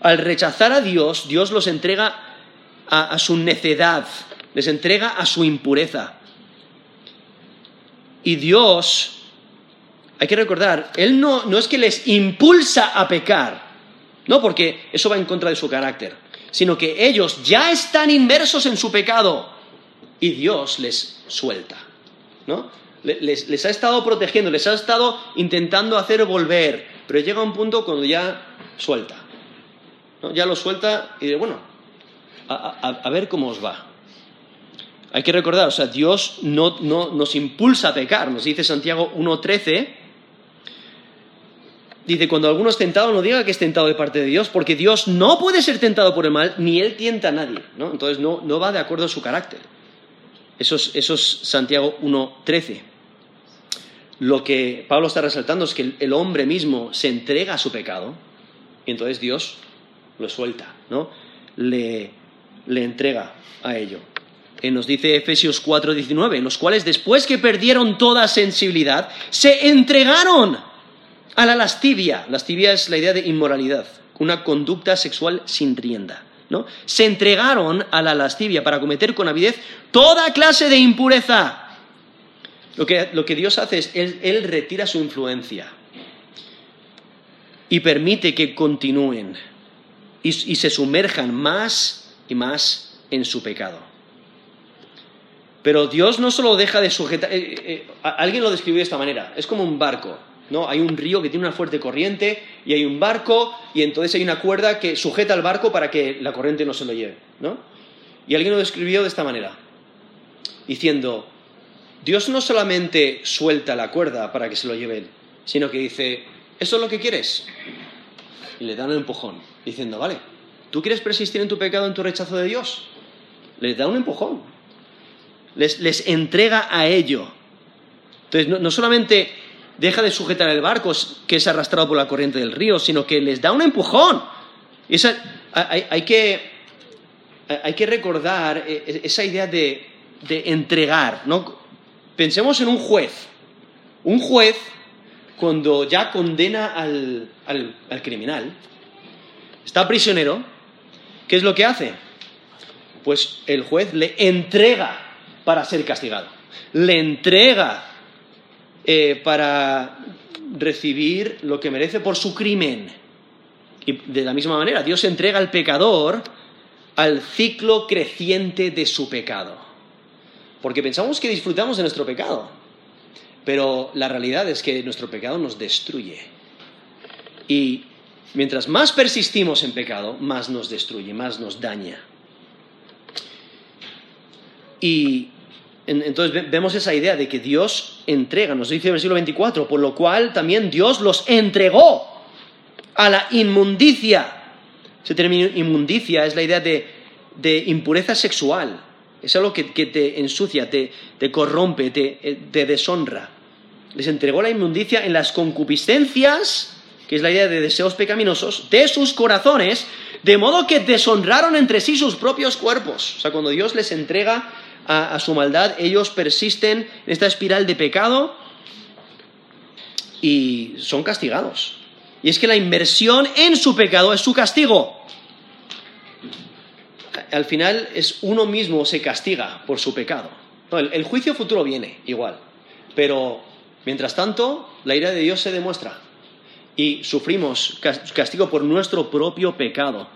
Al rechazar a Dios, Dios los entrega a, su necedad, les entrega a su impureza. Y Dios, hay que recordar, Él no, no es que les impulsa a pecar, no porque eso va en contra de su carácter, sino que ellos ya están inmersos en su pecado y Dios les suelta. ¿no? Les, ha estado protegiendo, les ha estado intentando hacer volver, pero llega un punto cuando ya suelta. Ya lo suelta y dice, bueno, a, ver cómo os va. Hay que recordar, o sea, Dios no, no nos impulsa a pecar, nos dice Santiago 1.13, dice, cuando alguno es tentado, no diga que es tentado de parte de Dios, porque Dios no puede ser tentado por el mal, ni Él tienta a nadie, ¿no? Entonces no, no va de acuerdo a su carácter. Eso es, eso es Santiago 1.13 lo que Pablo está resaltando es que el hombre mismo se entrega a su pecado y entonces Dios lo suelta, ¿no? Le, entrega a ello. Y nos dice Efesios 4:19, en los cuales después que perdieron toda sensibilidad, se entregaron a la lascivia. Lascivia es la idea de inmoralidad, una conducta sexual sin rienda. Se entregaron a la lascivia para cometer con avidez toda clase de impureza. Lo que, Dios hace es, él, retira su influencia y permite que continúen y, se sumerjan más y más en su pecado. Pero Dios no solo deja de sujetar, eh, eh, alguien lo describió de esta manera, es como un barco, ¿no? Hay un río que tiene una fuerte corriente y hay un barco y entonces hay una cuerda que sujeta al barco para que la corriente no se lo lleve, ¿no? Y alguien lo describió de esta manera, diciendo, Dios no solamente suelta la cuerda para que se lo lleve él, sino que dice, ¿eso es lo que quieres? Y le da un empujón, diciendo, vale, ¿tú quieres persistir en tu pecado, en tu rechazo de Dios? Les da un empujón, les, entrega a ello. Entonces, no, solamente deja de sujetar el barco que es arrastrado por la corriente del río, sino que les da un empujón. Y hay, que, hay, que, recordar eh, eh, esa idea de, de entregar, ¿no? Pensemos en un juez. Un juez, cuando ya condena al, criminal, está prisionero, ¿qué es lo que hace? Pues el juez le entrega para ser castigado. Le entrega eh, para recibir lo que merece por su crimen. Y de la misma manera, Dios entrega al pecador al ciclo creciente de su pecado. Porque pensamos que disfrutamos de nuestro pecado, pero la realidad es que nuestro pecado nos destruye. Y mientras más persistimos en pecado, más nos destruye, más nos daña. Y entonces vemos esa idea de que Dios entrega, nos dice el versículo 24, por lo cual también Dios los entregó a la inmundicia. Ese término inmundicia es la idea de, de impureza sexual es algo que, te ensucia, te, corrompe, te, te, deshonra. Les entregó la inmundicia en las concupiscencias, que es la idea de deseos pecaminosos, de sus corazones, de modo que deshonraron entre sí sus propios cuerpos. O sea, cuando Dios les entrega a, su maldad, ellos persisten en esta espiral de pecado y son castigados. Y es que la inversión en su pecado es su castigo al final es uno mismo se castiga por su pecado. el, juicio futuro viene igual, pero mientras tanto la ira de Dios se demuestra y sufrimos castigo por nuestro propio pecado.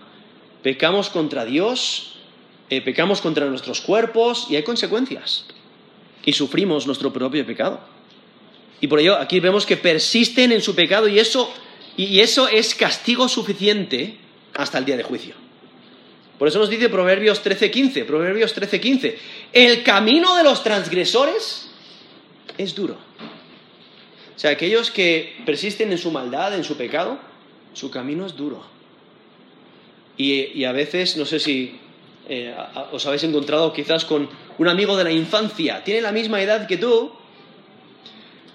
Pecamos contra Dios, eh, pecamos contra nuestros cuerpos y hay consecuencias. Y sufrimos nuestro propio pecado. Y por ello aquí vemos que persisten en su pecado y eso, y eso es castigo suficiente hasta el día de juicio. Por eso nos dice Proverbios 13:15, Proverbios 13:15, el camino de los transgresores es duro. O sea, aquellos que persisten en su maldad, en su pecado, su camino es duro. Y, a veces, no sé si eh, os habéis encontrado quizás con un amigo de la infancia, tiene la misma edad que tú,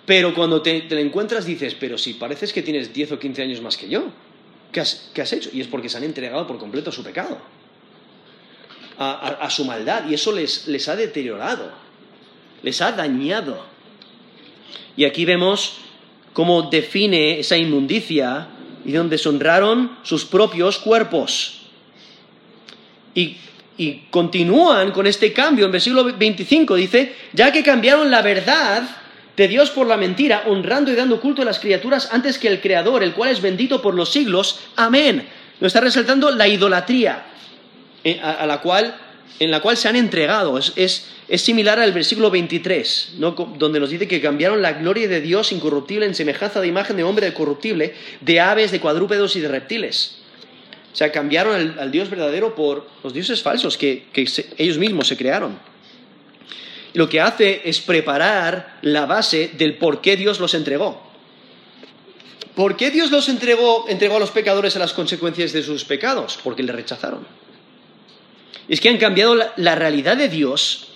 pero cuando te, te encuentras dices, pero si pareces que tienes 10 o 15 años más que yo, ¿qué has, hecho? Y es porque se han entregado por completo a su pecado, a, su maldad, y eso les ha deteriorado, les ha dañado. Y aquí vemos cómo define esa inmundicia y donde deshonraron sus propios cuerpos. Y, continúan con este cambio. En versículo 25 dice, ya que cambiaron la verdad de Dios por la mentira, honrando y dando culto a las criaturas antes que el Creador, el cual es bendito por los siglos. Amén. Lo está resaltando la idolatría eh, a la cual en la cual se han entregado. Es, similar al versículo 23, donde nos dice que cambiaron la gloria de Dios incorruptible en semejanza de imagen de hombre corruptible, de aves, de cuadrúpedos y de reptiles. O sea, cambiaron al, Dios verdadero por los dioses falsos que, ellos mismos se crearon. Lo que hace es preparar la base del por qué Dios los entregó. ¿Por qué Dios los entregó, entregó a los pecadores a las consecuencias de sus pecados? Porque le rechazaron es que han cambiado la, realidad de Dios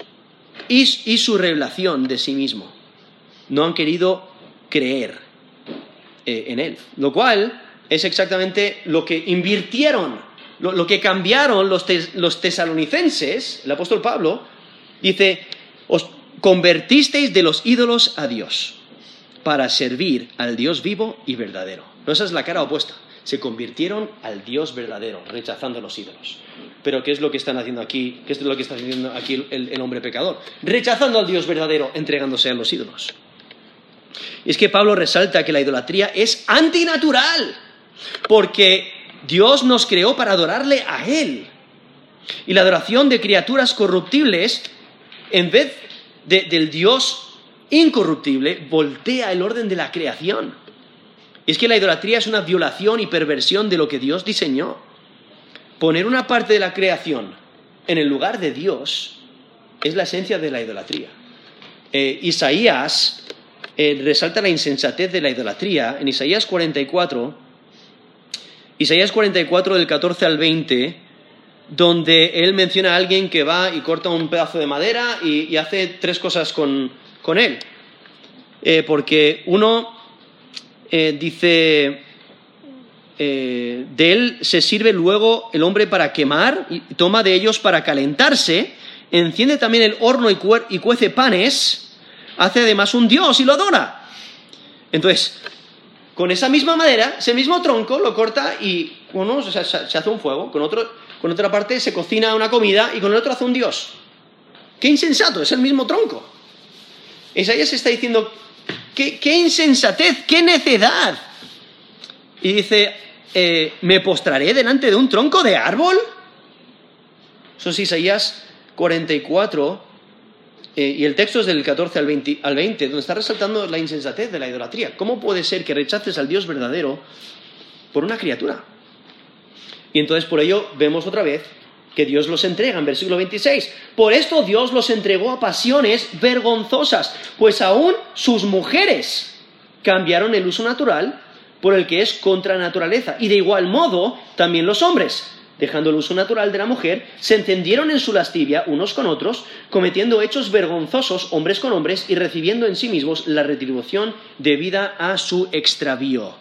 y, su revelación de sí mismo. No han querido creer eh, en Él. Lo cual es exactamente lo que invirtieron, lo, que cambiaron los, los tesalonicenses, el apóstol Pablo, dice, os convertisteis de los ídolos a Dios para servir al Dios vivo y verdadero. No, esa es la cara opuesta. Se convirtieron al Dios verdadero, rechazando los ídolos. Pero ¿qué es lo que están haciendo aquí? ¿Qué es lo que está haciendo aquí el, hombre pecador? Rechazando al Dios verdadero, entregándose a los ídolos. Y es que Pablo resalta que la idolatría es antinatural, porque Dios nos creó para adorarle a Él. Y la adoración de criaturas corruptibles, en vez del Dios incorruptible, voltea el orden de la creación. Y es que la idolatría es una violación y perversión de lo que Dios diseñó poner una parte de la creación en el lugar de Dios es la esencia de la idolatría. Eh, Isaías eh, resalta la insensatez de la idolatría en Isaías 44, Isaías 44 del 14 al 20, donde él menciona a alguien que va y corta un pedazo de madera y, hace tres cosas con, él. Eh, porque uno dice, eh, de él se sirve luego el hombre para quemar, y toma de ellos para calentarse, enciende también el horno y, cuece panes, hace además un dios y lo adora. Entonces, con esa misma madera, ese mismo tronco, lo corta y uno se, hace un fuego, con, con otra parte se cocina una comida y con el otro hace un dios. ¡Qué insensato! Es el mismo tronco. Isaías está diciendo, qué, qué insensatez, qué necedad! Y dice, eh, ¿me postraré delante de un tronco de árbol? Eso es Isaías 44, eh, y el texto es del 14 al 20, al 20, donde está resaltando la insensatez de la idolatría. ¿Cómo puede ser que rechaces al Dios verdadero por una criatura? Y entonces por ello vemos otra vez que Dios los entrega en versículo 26. Por esto Dios los entregó a pasiones vergonzosas, pues aún sus mujeres cambiaron el uso natural por el que es contra naturaleza. Y de igual modo, también los hombres, dejando el uso natural de la mujer, se encendieron en su lascivia unos con otros, cometiendo hechos vergonzosos hombres con hombres y recibiendo en sí mismos la retribución debida a su extravío.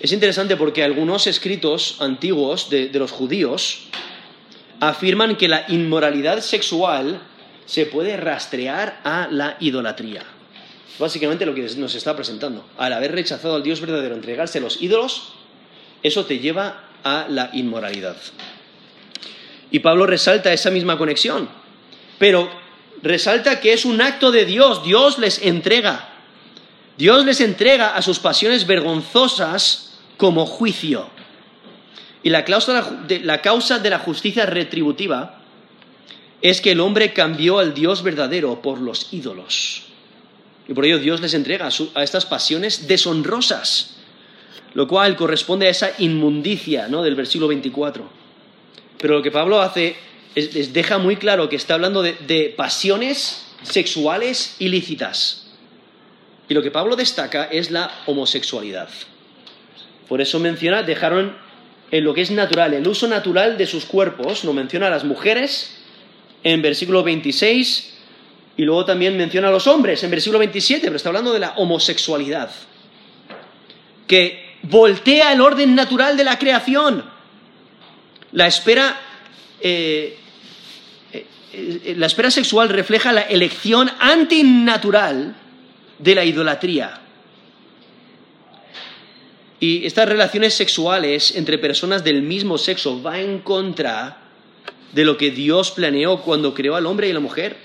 Es interesante porque algunos escritos antiguos de, de los judíos afirman que la inmoralidad sexual se puede rastrear a la idolatría básicamente lo que nos está presentando. Al haber rechazado al Dios verdadero, entregarse a los ídolos, eso te lleva a la inmoralidad. Y Pablo resalta esa misma conexión, pero resalta que es un acto de Dios, Dios les entrega. Dios les entrega a sus pasiones vergonzosas como juicio. Y la causa de la, justicia retributiva es que el hombre cambió al Dios verdadero por los ídolos. Y por ello Dios les entrega a, estas pasiones deshonrosas, lo cual corresponde a esa inmundicia ¿no? del versículo 24. Pero lo que Pablo hace es, les deja muy claro que está hablando de pasiones sexuales ilícitas. Y lo que Pablo destaca es la homosexualidad. Por eso menciona, dejaron en lo que es natural, el uso natural de sus cuerpos, no menciona a las mujeres en versículo 26 y luego también menciona a los hombres en versículo 27, pero está hablando de la homosexualidad, que voltea el orden natural de la creación. La espera, eh, eh, la espera sexual refleja la elección antinatural de la idolatría. Y estas relaciones sexuales entre personas del mismo sexo va en contra de lo que Dios planeó cuando creó al hombre y la mujer.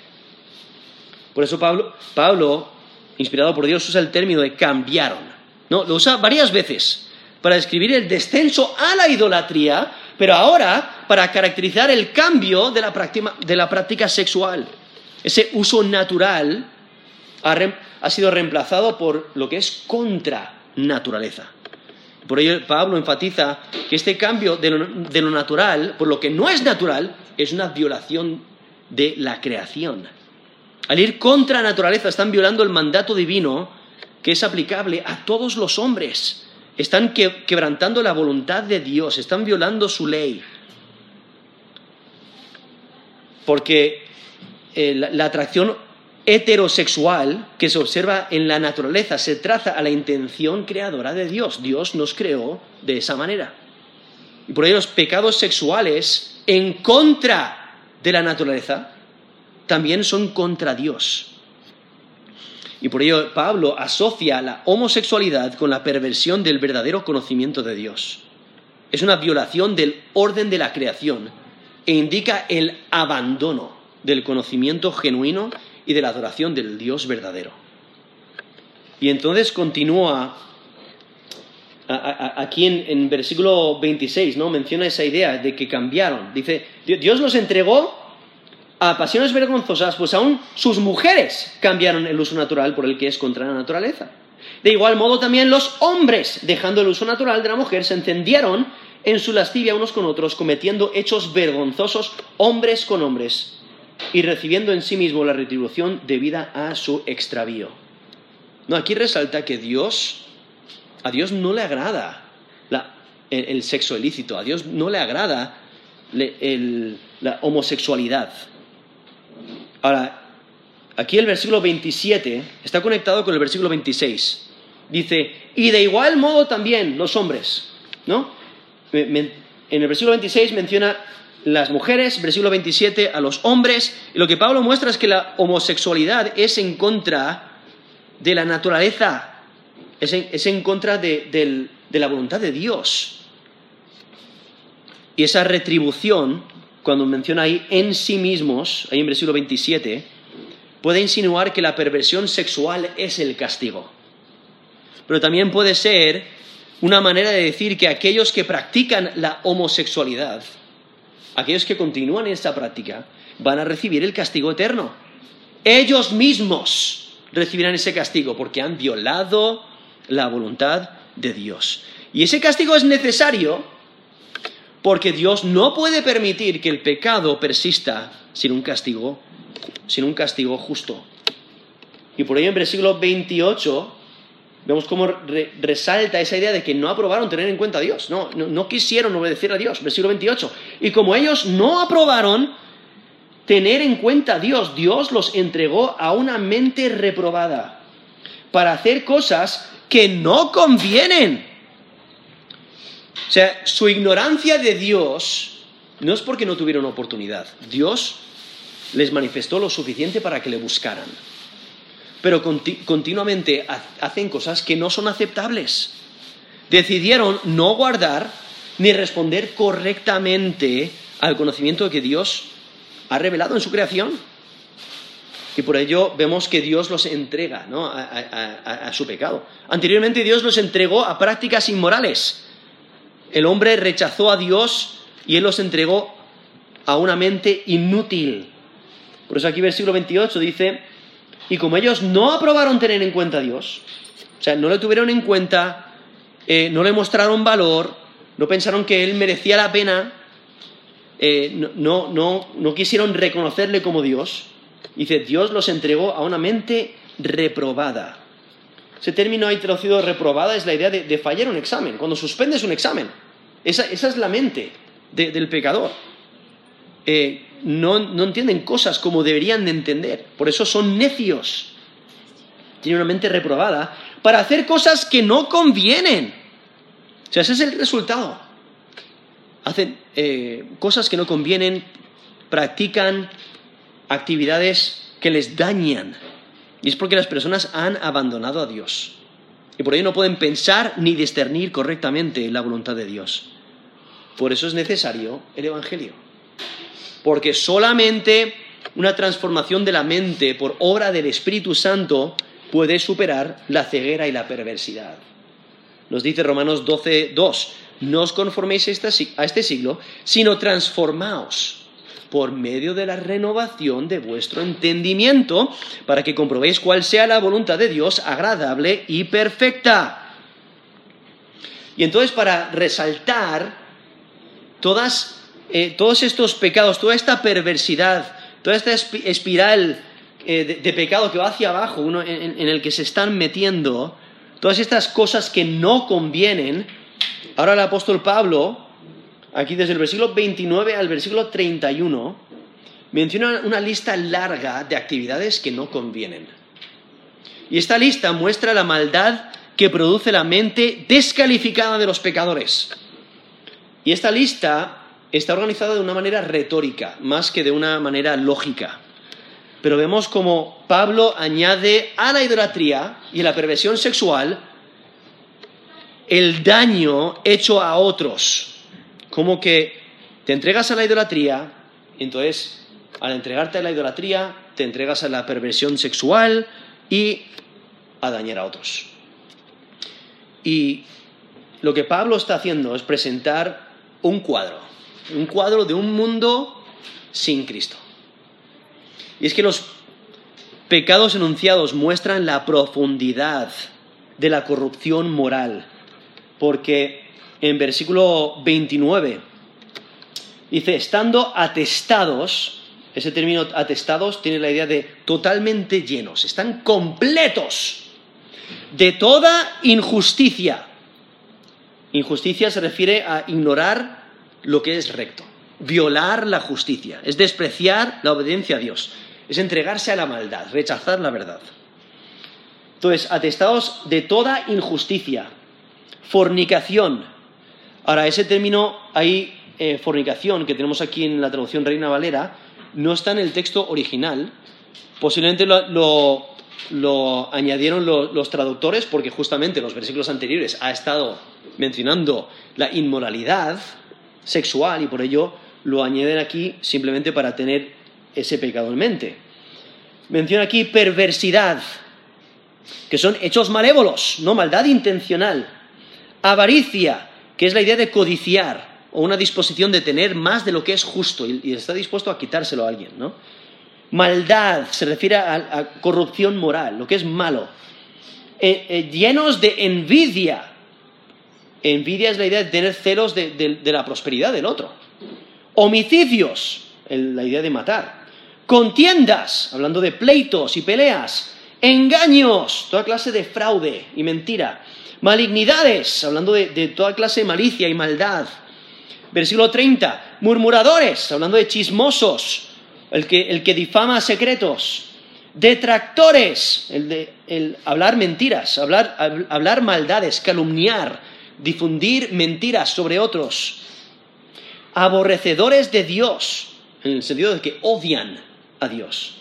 Por eso Pablo, Pablo inspirado por Dios, usa el término de cambiaron. ¿No? Lo usa varias veces para describir el descenso a la idolatría, pero ahora para caracterizar el cambio de la práctica, de la práctica sexual. Ese uso natural ha sido reemplazado por lo que es contra naturaleza. Por ello Pablo enfatiza que este cambio de lo, natural, por lo que no es natural, es una violación de la creación. Al ir contra naturaleza están violando el mandato divino que es aplicable a todos los hombres. Están quebrantando la voluntad de Dios, están violando su ley. Porque eh, la atracción heterosexual que se observa en la naturaleza se traza a la intención creadora de Dios. Dios nos creó de esa manera. Y por ello los pecados sexuales en contra de la naturaleza también son contra Dios. Y por ello Pablo asocia la homosexualidad con la perversión del verdadero conocimiento de Dios. Es una violación del orden de la creación e indica el abandono del conocimiento genuino y de la adoración del Dios verdadero. Y entonces continúa aquí en, versículo 26, ¿no? Menciona esa idea de que cambiaron. Dice, Dios los entregó a pasiones vergonzosas, pues aún sus mujeres cambiaron el uso natural por el que es contra la naturaleza. De igual modo también los hombres, dejando el uso natural de la mujer, se encendieron en su lascivia unos con otros, cometiendo hechos vergonzosos hombres con hombres, y recibiendo en sí mismo la retribución debida a su extravío. No, aquí resalta que Dios, a Dios no le agrada el, sexo ilícito, a Dios no le agrada la homosexualidad. Ahora, aquí el versículo 27 está conectado con el versículo 26. Dice, y de igual modo también los hombres, ¿no? En el versículo 26 menciona las mujeres, versículo 27, a los hombres. Y lo que Pablo muestra es que la homosexualidad es en contra de la naturaleza, es en, contra de, la voluntad de Dios. Y esa retribución, cuando menciona ahí en sí mismos, ahí en versículo 27, puede insinuar que la perversión sexual es el castigo. Pero también puede ser una manera de decir que aquellos que practican la homosexualidad aquellos que continúan en esta práctica van a recibir el castigo eterno. Ellos mismos recibirán ese castigo porque han violado la voluntad de Dios. Y ese castigo es necesario porque Dios no puede permitir que el pecado persista sin un castigo, sin un castigo justo. Y por ello en versículo 28 vemos cómo resalta esa idea de que no aprobaron tener en cuenta a Dios, no, no, quisieron obedecer a Dios, versículo 28. Y como ellos no aprobaron tener en cuenta a Dios, Dios los entregó a una mente reprobada para hacer cosas que no convienen. O sea, su ignorancia de Dios no es porque no tuvieron oportunidad. Dios les manifestó lo suficiente para que le buscaran pero continuamente hacen cosas que no son aceptables. Decidieron no guardar ni responder correctamente al conocimiento que Dios ha revelado en su creación. Y por ello vemos que Dios los entrega ¿no? a, a, su pecado. Anteriormente Dios los entregó a prácticas inmorales. El hombre rechazó a Dios y Él los entregó a una mente inútil. Por eso aquí versículo 28 dice, y como ellos no aprobaron tener en cuenta a Dios, o sea, no le tuvieron en cuenta, eh, no le mostraron valor, no pensaron que Él merecía la pena, eh, no, no, no quisieron reconocerle como Dios, dice, Dios los entregó a una mente reprobada. Ese término ahí traducido reprobada es la idea de, fallar un examen, cuando suspendes un examen. Esa, es la mente del pecador. Eh, no, entienden cosas como deberían de entender. Por eso son necios. Tienen una mente reprobada para hacer cosas que no convienen. O sea, ese es el resultado. Hacen eh, cosas que no convienen, practican actividades que les dañan. Y es porque las personas han abandonado a Dios. Y por ello no pueden pensar ni discernir correctamente la voluntad de Dios. Por eso es necesario el Evangelio porque solamente una transformación de la mente por obra del Espíritu Santo puede superar la ceguera y la perversidad. Nos dice Romanos 12, 2, no os conforméis a este siglo, sino transformaos por medio de la renovación de vuestro entendimiento, para que comprobéis cuál sea la voluntad de Dios agradable y perfecta. Y entonces para resaltar todas eh, todos estos pecados, toda esta perversidad, toda esta espiral eh, de, pecado que va hacia abajo, uno en, el que se están metiendo, todas estas cosas que no convienen, ahora el apóstol Pablo, aquí desde el versículo 29 al versículo 31, menciona una lista larga de actividades que no convienen. Y esta lista muestra la maldad que produce la mente descalificada de los pecadores. Y esta lista está organizada de una manera retórica, más que de una manera lógica. Pero vemos como Pablo añade a la idolatría y a la perversión sexual el daño hecho a otros. Como que te entregas a la idolatría, entonces al entregarte a la idolatría, te entregas a la perversión sexual y a dañar a otros. Y lo que Pablo está haciendo es presentar un cuadro un cuadro de un mundo sin Cristo. Y es que los pecados enunciados muestran la profundidad de la corrupción moral, porque en versículo 29 dice, estando atestados, ese término atestados tiene la idea de totalmente llenos, están completos de toda injusticia. Injusticia se refiere a ignorar lo que es recto. Violar la justicia es despreciar la obediencia a Dios, es entregarse a la maldad, rechazar la verdad. Entonces, atestados de toda injusticia, fornicación. Ahora, ese término ahí, eh, fornicación, que tenemos aquí en la traducción Reina Valera, no está en el texto original. Posiblemente lo, añadieron los traductores porque justamente los versículos anteriores ha estado mencionando la inmoralidad, sexual y por ello lo añaden aquí simplemente para tener ese pecado en mente. Menciona aquí perversidad, que son hechos malévolos, no maldad intencional. Avaricia, que es la idea de codiciar o una disposición de tener más de lo que es justo y, está dispuesto a quitárselo a alguien, ¿no? Maldad se refiere a, corrupción moral, lo que es malo. Eh, eh, llenos de envidia, Envidia es la idea de tener celos de, la prosperidad del otro. Homicidios, la idea de matar. Contiendas, hablando de pleitos y peleas. Engaños, toda clase de fraude y mentira. Malignidades, hablando de, toda clase de malicia y maldad. Versículo 30, murmuradores, hablando de chismosos, el que, difama secretos. Detractores, el de hablar mentiras, hablar maldades, calumniar, difundir mentiras sobre otros, aborrecedores de Dios, en el sentido de que odian a Dios,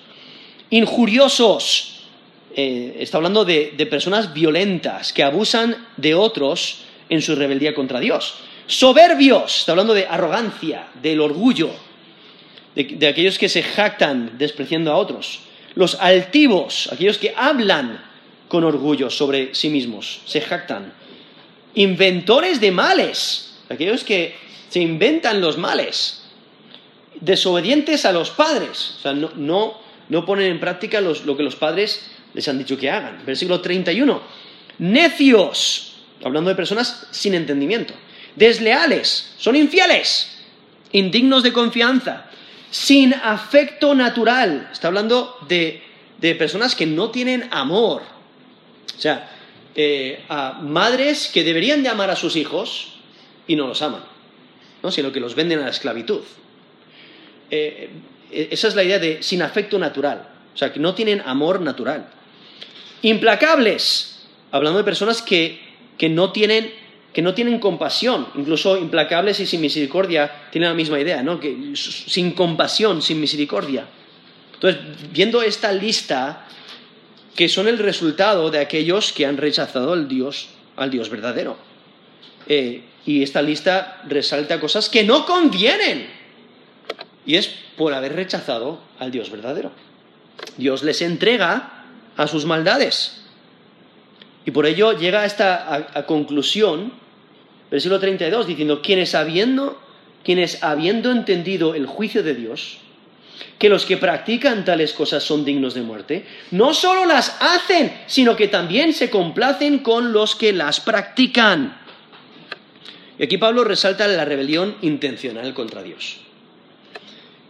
injuriosos, eh, está hablando de, personas violentas que abusan de otros en su rebeldía contra Dios, soberbios, está hablando de arrogancia, del orgullo, de, aquellos que se jactan despreciando a otros, Los altivos, aquellos que hablan con orgullo sobre sí mismos, se jactan. Inventores de males, aquellos que se inventan los males. Desobedientes a los padres, o sea, no, ponen en práctica lo que los padres les han dicho que hagan. Versículo 31. Necios, hablando de personas sin entendimiento. Desleales, son infieles, indignos de confianza, sin afecto natural. Está hablando de, personas que no tienen amor. O sea, eh, a madres que deberían de amar a sus hijos y no los aman, ¿no? sino que los venden a la esclavitud. Eh, eh, esa es la idea de sin afecto natural, o sea, que no tienen amor natural. Implacables, hablando de personas que, no tienen, que no tienen compasión, incluso implacables y sin misericordia tienen la misma idea, ¿no? Que sin compasión, sin misericordia. Entonces, viendo esta lista, que son el resultado de aquellos que han rechazado al Dios, al Dios verdadero. Eh, y esta lista resalta cosas que no convienen. Y es por haber rechazado al Dios verdadero. Dios les entrega a sus maldades. Y por ello llega a esta conclusión, versículo 32, diciendo, quienes habiendo, quienes habiendo entendido el juicio de Dios, que los que practican tales cosas son dignos de muerte, no solo las hacen, sino que también se complacen con los que las practican. Y aquí Pablo resalta la rebelión intencional contra Dios,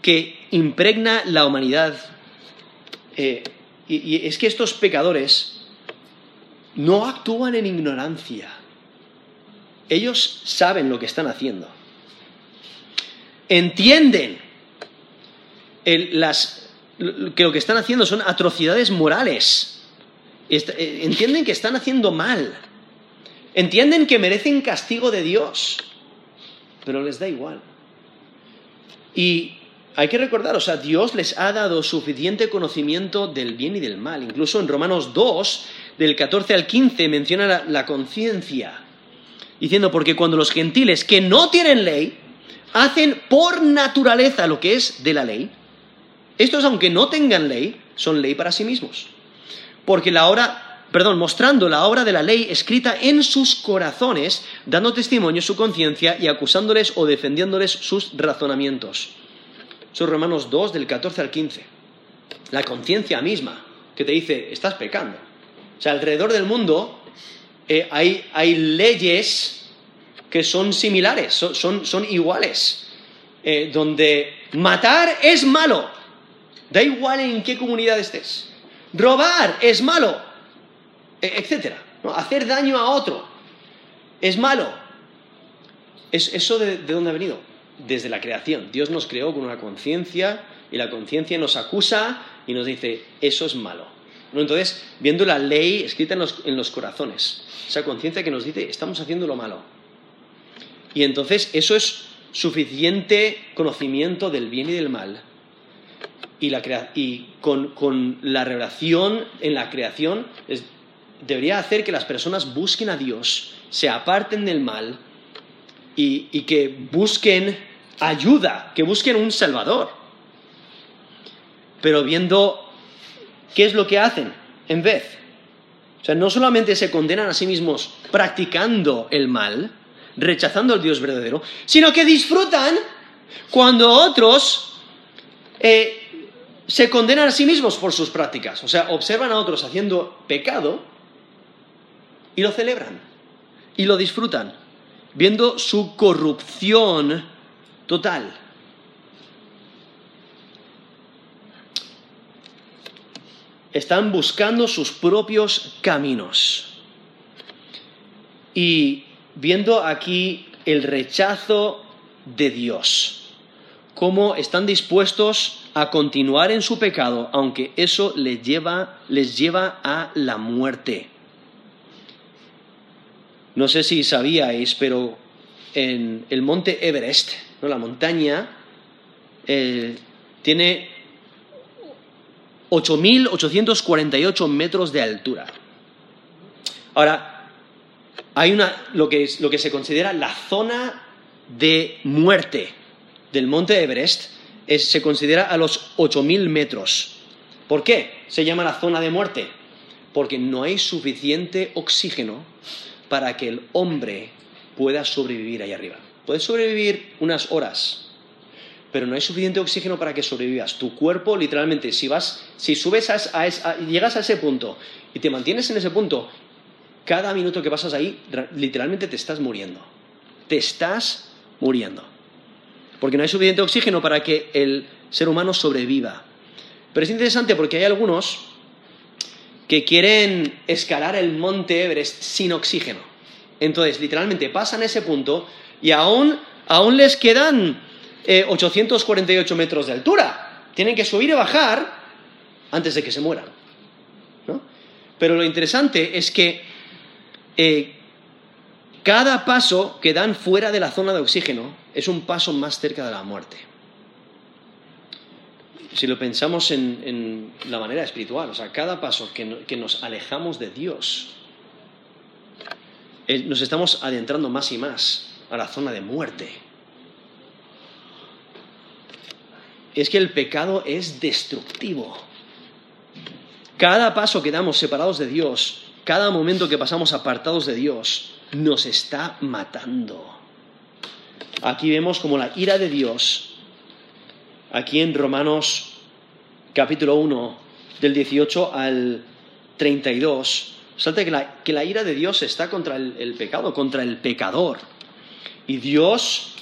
que impregna la humanidad eh, y, es que estos pecadores no actúan en ignorancia. Ellos saben lo que están haciendo. Entienden que lo que están haciendo son atrocidades morales. Eh, entienden que están haciendo mal. Entienden que merecen castigo de Dios. Pero les da igual. Y hay que recordar, o sea, Dios les ha dado suficiente conocimiento del bien y del mal. Incluso en Romanos 2, del 14 al 15, menciona la, conciencia, diciendo, porque cuando los gentiles que no tienen ley hacen por naturaleza lo que es de la ley, estos, aunque no tengan ley, son ley para sí mismos. Porque la obra, perdón, mostrando la obra de la ley escrita en sus corazones, dando testimonio su conciencia y acusándoles o defendiéndoles sus razonamientos son Romanos 2 del 14 al 15. La conciencia misma que te dice, estás pecando. O sea, alrededor del mundo eh, hay, leyes que son similares, son, iguales, eh, donde matar es malo, da igual en qué comunidad estés, robar es malo, e, etc. Hacer daño a otro es malo. ¿Es, ¿Eso de dónde ha venido? Desde la creación. Dios nos creó con una conciencia y la conciencia nos acusa y nos dice, eso es malo. Entonces, viendo la ley escrita en los, corazones, esa conciencia que nos dice, estamos haciendo lo malo. Y entonces eso es suficiente conocimiento del bien y del mal. Y, con, la revelación en la creación debería hacer que las personas busquen a Dios, se aparten del mal y, que busquen ayuda, que busquen un Salvador. Pero viendo qué es lo que hacen en vez. O sea, no solamente se condenan a sí mismos practicando el mal, rechazando al Dios verdadero, sino que disfrutan cuando otros eh, se condenan a sí mismos por sus prácticas. O sea, observan a otros haciendo pecado y lo celebran y lo disfrutan viendo su corrupción total. Están buscando sus propios caminos. Y viendo aquí el rechazo de Dios, cómo están dispuestos a continuar en su pecado, aunque eso les lleva, les lleva a la muerte. No sé si sabíais, pero en el monte Everest, ¿no? la montaña, eh, tiene 8.848 metros de altura. Ahora, hay una, lo que, lo que se considera la zona de muerte del monte Everest, se considera a los 8.000 metros. ¿Por qué se llama la zona de muerte? Porque no hay suficiente oxígeno para que el hombre pueda sobrevivir ahí arriba. Puedes sobrevivir unas horas, pero no hay suficiente oxígeno para que sobrevivas. Tu cuerpo, literalmente, si vas, si subes a, llegas a ese punto y te mantienes en ese punto, cada minuto que pasas ahí, literalmente te estás muriendo. Te estás muriendo. Porque no hay suficiente oxígeno para que el ser humano sobreviva. Pero es interesante porque hay algunos que quieren escalar el monte Everest sin oxígeno. Entonces, literalmente pasan ese punto y aún, aún les quedan 848 eh, metros de altura. Tienen que subir y bajar antes de que se mueran. Pero lo interesante es que eh, cada paso que dan fuera de la zona de oxígeno es un paso más cerca de la muerte. Si lo pensamos en, la manera espiritual, o sea, cada paso que, nos alejamos de Dios, eh, nos estamos adentrando más y más a la zona de muerte. Es que el pecado es destructivo. Cada paso que damos separados de Dios, cada momento que pasamos apartados de Dios, nos está matando. Aquí vemos como la ira de Dios, aquí en Romanos capítulo 1, del 18 al 32, salta que la, que la ira de Dios está contra el pecado, contra el pecador. Y Dios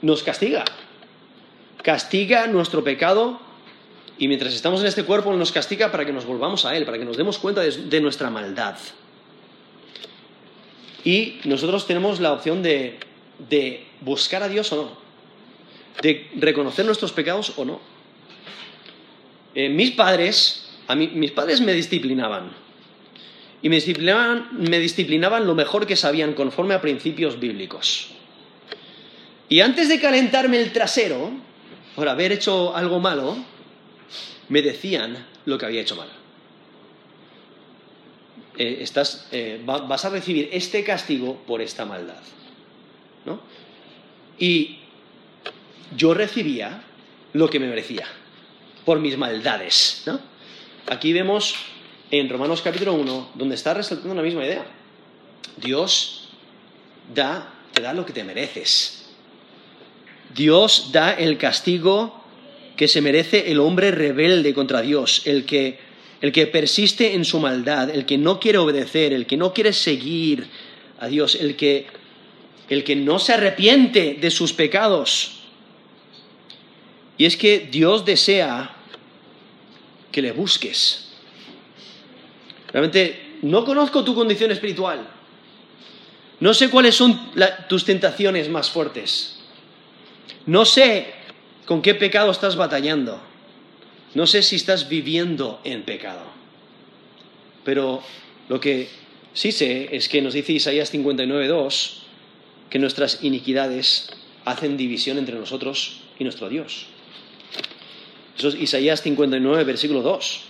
nos castiga. Castiga nuestro pecado y mientras estamos en este cuerpo nos castiga para que nos volvamos a Él, para que nos demos cuenta de, nuestra maldad. Y nosotros tenemos la opción de, buscar a Dios o no, de reconocer nuestros pecados o no. Eh, mis padres, a mí, mis padres me disciplinaban, y me disciplinaban, me disciplinaban lo mejor que sabían conforme a principios bíblicos. Y antes de calentarme el trasero por haber hecho algo malo, me decían lo que había hecho mal. Eh, estás, eh, vas a recibir este castigo por esta maldad. ¿no? Y yo recibía lo que me merecía por mis maldades. Aquí vemos en Romanos capítulo 1, donde está resaltando la misma idea. Dios da, te da lo que te mereces. Dios da el castigo que se merece el hombre rebelde contra Dios, el que, el que persiste en su maldad, el que no quiere obedecer, el que no quiere seguir a Dios, el que, el que no se arrepiente de sus pecados. Y es que Dios desea que le busques, Realmente no conozco tu condición espiritual. No sé cuáles son tus tentaciones más fuertes. No sé con qué pecado estás batallando. No sé si estás viviendo en pecado. Pero lo que sí sé es que nos dice Isaías 59.2 que nuestras iniquidades hacen división entre nosotros y nuestro Dios. Eso es Isaías 59, versículo 2.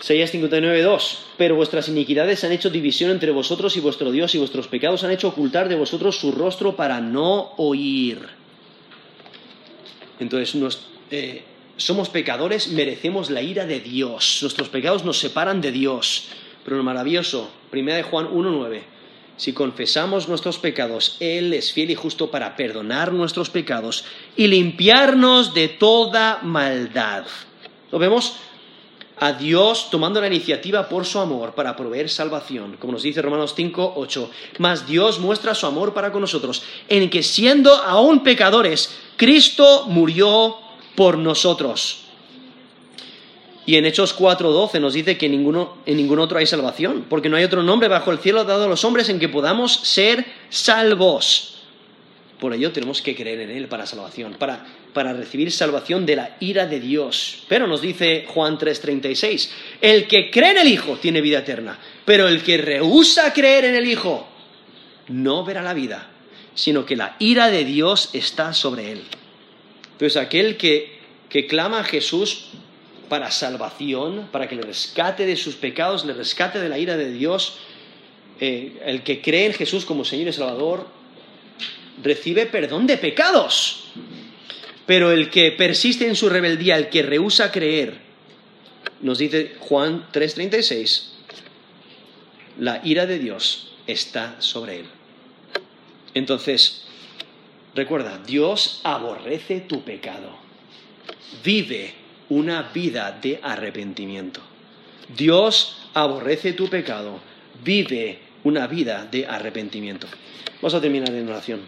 Isaías 59, 2. Pero vuestras iniquidades han hecho división entre vosotros y vuestro Dios, y vuestros pecados han hecho ocultar de vosotros su rostro para no oír. Entonces, eh, somos pecadores, merecemos la ira de Dios. Nuestros pecados nos separan de Dios. Pero lo maravilloso, 1 de Juan 1.9, si confesamos nuestros pecados, Él es fiel y justo para perdonar nuestros pecados y limpiarnos de toda maldad. ¿Lo vemos? a Dios tomando la iniciativa por su amor para proveer salvación, como nos dice Romanos 5, 8. Mas Dios muestra su amor para con nosotros, en que siendo aún pecadores, Cristo murió por nosotros. Y en Hechos 4:12 nos dice que en ningún otro hay salvación, porque no hay otro nombre bajo el cielo dado a los hombres en que podamos ser salvos. Por ello tenemos que creer en Él para salvación, para, para recibir salvación de la ira de Dios. Pero nos dice Juan 3:36, el que cree en el Hijo tiene vida eterna, pero el que rehúsa creer en el Hijo no verá la vida, sino que la ira de Dios está sobre él. Entonces aquel que, que clama a Jesús para salvación, para que le rescate de sus pecados, le rescate de la ira de Dios, eh, el que cree en Jesús como Señor y Salvador, recibe perdón de pecados. Pero el que persiste en su rebeldía, el que rehúsa creer, nos dice Juan 3:36, la ira de Dios está sobre él. Entonces, recuerda, Dios aborrece tu pecado. Vive una vida de arrepentimiento. Dios aborrece tu pecado. Vive una vida de arrepentimiento. Vamos a terminar en oración.